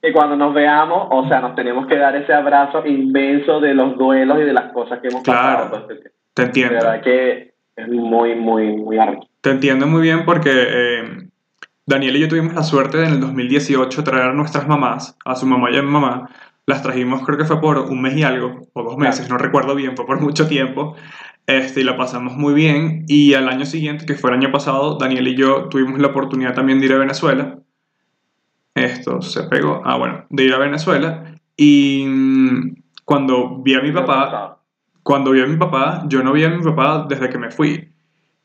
que cuando nos veamos, o sea, nos tenemos que dar ese abrazo inmenso de los duelos y de las cosas que hemos Claro. pasado. tiempo. Te De entiendo. verdad que es muy, muy, muy arduo. Te entiendo muy bien porque eh, Daniel y yo tuvimos la suerte de en el 2018 traer a nuestras mamás, a su mamá y a mi mamá. Las trajimos, creo que fue por un mes y algo, o dos meses, no recuerdo bien, fue por mucho tiempo. Este, y la pasamos muy bien. Y al año siguiente, que fue el año pasado, Daniel y yo tuvimos la oportunidad también de ir a Venezuela. Esto se pegó. Ah, bueno, de ir a Venezuela. Y mm, cuando vi a mi papá, cuando vi a mi papá, yo no vi a mi papá desde que me fui.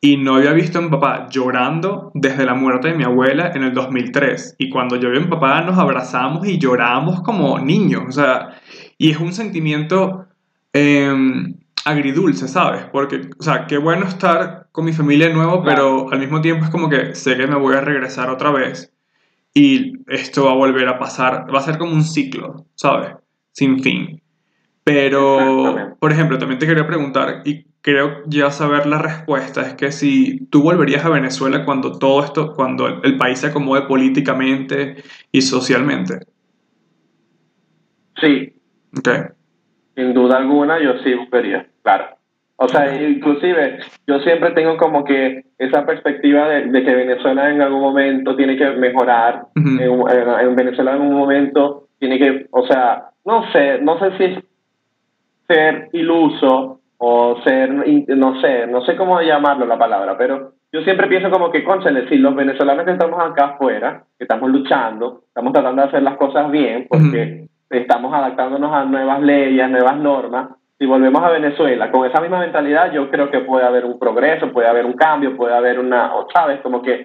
Y no había visto a mi papá llorando desde la muerte de mi abuela en el 2003. Y cuando yo vi a mi papá nos abrazamos y lloramos como niños. O sea, y es un sentimiento eh, agridulce, ¿sabes? Porque, o sea, qué bueno estar con mi familia de nuevo, pero al mismo tiempo es como que sé que me voy a regresar otra vez. Y esto va a volver a pasar, va a ser como un ciclo, ¿sabes? Sin fin. Pero, por ejemplo, también te quería preguntar, y creo ya saber la respuesta, es que si tú volverías a Venezuela cuando todo esto, cuando el, país se acomode políticamente y socialmente. Sí, Ok. sin duda alguna, yo sí volvería, claro. O sea, inclusive yo siempre tengo como que esa perspectiva de, de que Venezuela en algún momento tiene que mejorar, en, en- en Venezuela en un momento tiene que, o sea, no sé, no sé si es ser iluso o ser, no sé, no sé cómo llamarlo la palabra, pero yo siempre pienso como que, conchale, si los venezolanos que estamos acá afuera, que estamos luchando, estamos tratando de hacer las cosas bien, porque estamos adaptándonos a nuevas leyes, nuevas normas, si volvemos a Venezuela con esa misma mentalidad, yo creo que puede haber un progreso, puede haber un cambio, puede haber una, ¿sabes? Como que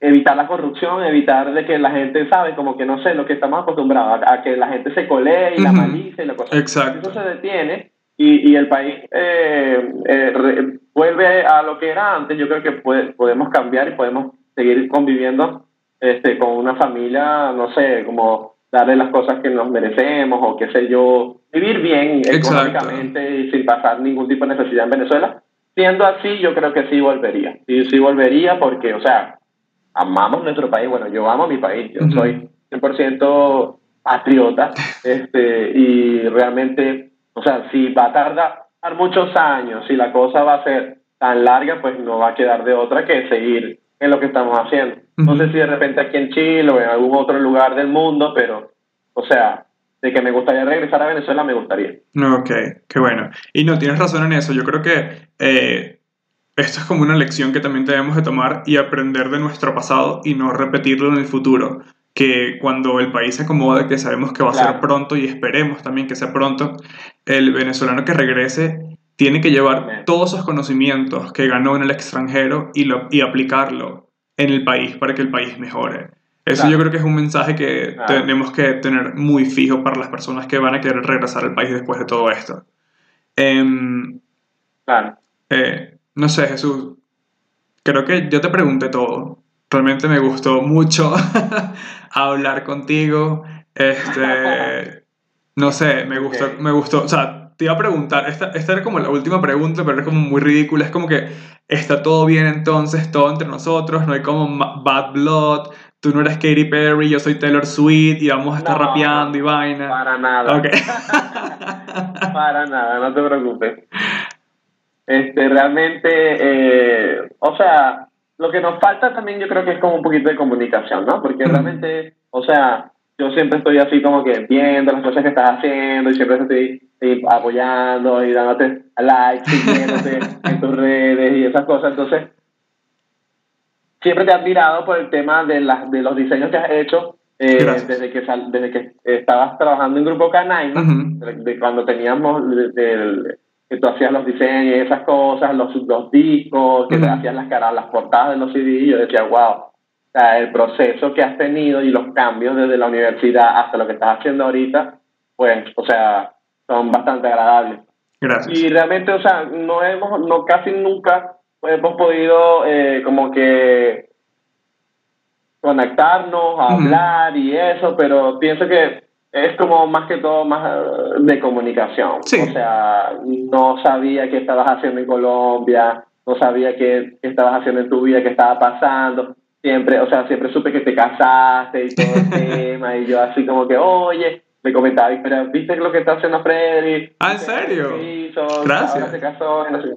evitar la corrupción, evitar de que la gente, ¿sabe? Como que no sé, lo que estamos acostumbrados, a, a que la gente se colee y la Ujú. malicia y la cosa. Exacto. Eso se detiene y, y el país eh, eh, re- vuelve a lo que era antes. Yo creo que puede- podemos cambiar y podemos seguir conviviendo este, con una familia, no sé, como darle las cosas que nos merecemos o qué sé yo, vivir bien Exacto. económicamente y sin pasar ningún tipo de necesidad en Venezuela. Siendo así, yo creo que sí volvería. Sí, sí volvería porque, o sea, amamos nuestro país. Bueno, yo amo mi país. Yo Ujú. soy 100% patriota este, y realmente, o sea, si va a tardar muchos años, si la cosa va a ser tan larga, pues no va a quedar de otra que seguir en lo que estamos haciendo. No Ujú. sé si de repente aquí en Chile o en algún otro lugar del mundo, pero, o sea, de que me gustaría regresar a Venezuela, me gustaría. Ok, qué bueno. Y no, tienes razón en eso. Yo creo que eh, esto es como una lección que también debemos de tomar y aprender de nuestro pasado y no repetirlo en el futuro. Que cuando el país se acomode, que sabemos que va a ser pronto y esperemos también que sea pronto, el venezolano que regrese tiene que llevar todos esos conocimientos que ganó en el extranjero y, lo, y aplicarlo en el país para que el país mejore. Eso Claro. yo creo que es un mensaje que Claro. tenemos que tener muy fijo para las personas que van a querer regresar al país después de todo esto. Em, Claro. eh, no sé, Jesús, creo que yo te pregunté todo. Realmente me gustó mucho [laughs] hablar contigo. Este, [laughs] no sé, me gustó, me gustó. O sea, te iba a preguntar, esta, esta era como la última pregunta, pero es como muy ridícula. Es como que está todo bien entonces, todo entre nosotros, no hay como bad blood. Tú no eres Katy Perry, yo soy Taylor Swift y vamos a estar No, rapeando y vaina. Para nada. Ok. [laughs] Para nada, no te preocupes. Este, realmente, eh, o sea, lo que nos falta también yo creo que es como un poquito de comunicación, ¿no? Porque realmente, o sea, yo siempre estoy así como que viendo las cosas que estás haciendo y siempre estoy, estoy apoyando y dándote likes, siguiéndote [laughs] en tus redes y esas cosas. Entonces, siempre te he admirado por el tema de, las de los diseños que has hecho eh, desde que sal- desde que estabas trabajando en Grupo Canaima, Ujú. de, de cuando teníamos de- que tú hacías los diseños y esas cosas, los, los discos, que te hacías las caras, las portadas de los CD, y yo decía, wow, sea, el proceso que has tenido y los cambios desde la universidad hasta lo que estás haciendo ahorita, pues, o sea, son bastante agradables. Gracias. Y realmente, o sea, no hemos, no casi nunca hemos podido eh, como que conectarnos, hablar y eso, pero pienso que es como más que todo más eh, de comunicación. Sí. O sea, no sabía qué estabas haciendo en Colombia, no sabía qué, qué estabas haciendo en tu vida, qué estaba pasando. Siempre, o sea, siempre supe que te casaste y todo el [laughs] tema, y yo así como que, oye, me comentaba, pero ¿viste lo que está haciendo Freddy? Ah, ¿en serio? Gracias. Ahora se casó. y no sé.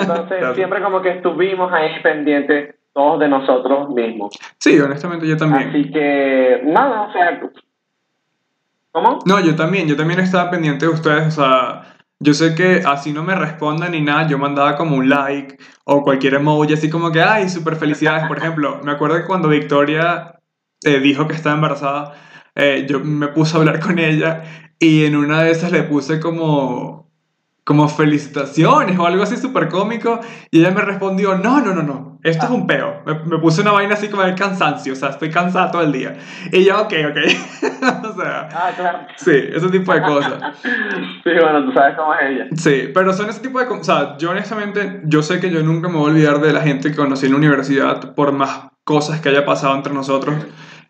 Entonces, [laughs] siempre como que estuvimos ahí pendientes todos de nosotros mismos. Sí, honestamente yo también. Así que, nada, o sea, ¿cómo? No, yo también, yo también estaba pendiente de ustedes, o sea, yo sé que así no me respondan ni nada, yo mandaba como un like o cualquier emoji, así como que, ay, súper felicidades, por ejemplo, me acuerdo que cuando Victoria eh, dijo que estaba embarazada, eh, yo me puse a hablar con ella y en una de esas le puse como, como felicitaciones o algo así súper cómico y ella me respondió, no, no, no, no, esto es un peo, me, me puse una vaina así como el cansancio, o sea, estoy cansada todo el día. Y yo, ok, ok, [laughs] o sea... Ah, claro. Sí, ese tipo de cosas. Sí, bueno, tú sabes cómo es ella. Sí, pero son ese tipo de cosas. O sea, yo honestamente, yo sé que yo nunca me voy a olvidar de la gente que conocí en la universidad, por más cosas que haya pasado entre nosotros.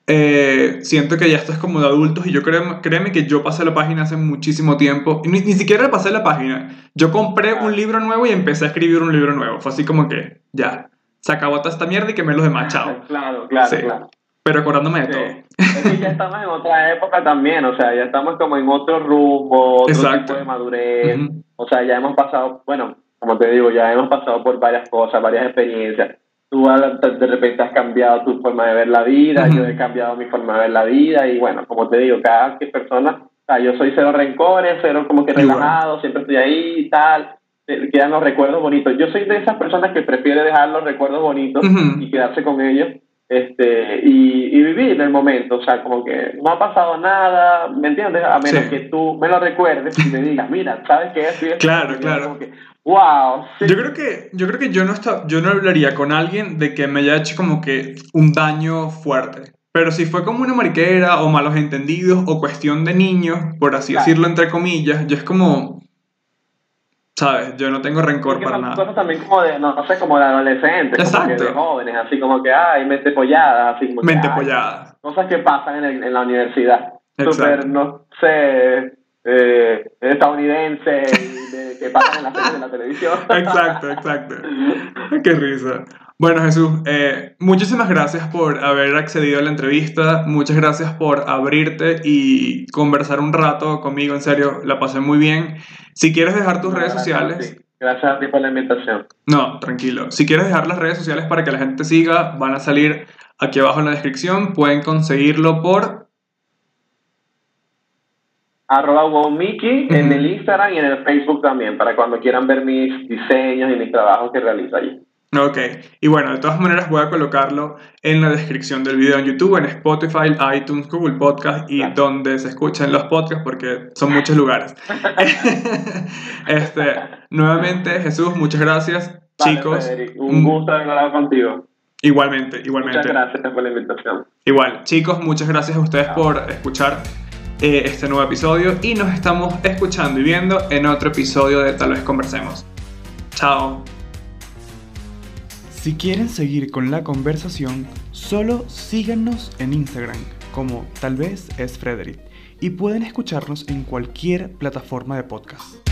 Eh, siento que ya esto es como de adultos y yo creo, créeme que yo pasé la página hace muchísimo tiempo. Ni, ni siquiera pasé la página. Yo compré un libro nuevo y empecé a escribir un libro nuevo. Fue así como que, ya, se acabó toda esta mierda y que me los demás, chao. [laughs] Claro, claro, claro. Pero acordándome de todo. Es que ya estamos en otra época también, o sea, ya estamos como en otro rumbo, otro tipo de madurez. O sea, ya hemos pasado, bueno, como te digo, ya hemos pasado por varias cosas, varias experiencias. Tú de repente has cambiado tu forma de ver la vida, yo he cambiado mi forma de ver la vida y bueno, como te digo, cada persona, o sea, yo soy cero rencores, cero como que relajado, siempre estoy ahí y tal quedan los recuerdos bonitos. Yo soy de esas personas que prefiere dejar los recuerdos bonitos y quedarse con ellos este, y, y, vivir el momento. O sea, como que no ha pasado nada, ¿me entiendes? A menos que tú me lo recuerdes y me digas, mira, ¿sabes qué es? Claro, claro. Wow. Yo creo que yo creo que yo no está, yo no hablaría con alguien de que me haya hecho como que un daño fuerte. Pero si fue como una mariquera o malos entendidos o cuestión de niños, por así decirlo entre comillas, yo es como ¿Sabes? Yo no tengo rencor para nada. cosas también como de, no, sé, como de adolescentes, Exacto. Como de jóvenes, así como que, ay, mente pollada, así como Mente pollada. Cosas que pasan en, en la universidad. Súper, no sé, eh, estadounidense, de, que pasan en la serie de la televisión. [laughs] Exacto, exacto. Qué risa. Bueno, Jesús, eh, muchísimas gracias por haber accedido a la entrevista, muchas gracias por abrirte y conversar un rato conmigo, en serio, la pasé muy bien. Si quieres dejar tus redes sociales... Gracias a ti por la invitación. No, tranquilo. Si quieres dejar las redes sociales para que la gente siga, van a salir aquí abajo en la descripción. Pueden conseguirlo por... Arroba Wowmiki en el Instagram y en el Facebook también, para cuando quieran ver mis diseños y mis trabajos que realizo allí. Ok, y bueno, de todas maneras voy a colocarlo en la descripción del video en YouTube, en Spotify, iTunes, Google Podcast y donde se escuchan los podcasts porque son muchos lugares. [laughs] [laughs] este, nuevamente, Jesús, muchas gracias. chicos, un gusto haber hablado contigo. Igualmente, igualmente. Muchas gracias por la invitación. Igual, chicos, muchas gracias a ustedes por escuchar eh, este nuevo episodio y nos estamos escuchando y viendo en otro episodio de Tal vez Conversemos. Chao. Si quieren seguir con la conversación, solo síganos en Instagram como tal vez es Frederick y pueden escucharnos en cualquier plataforma de podcast.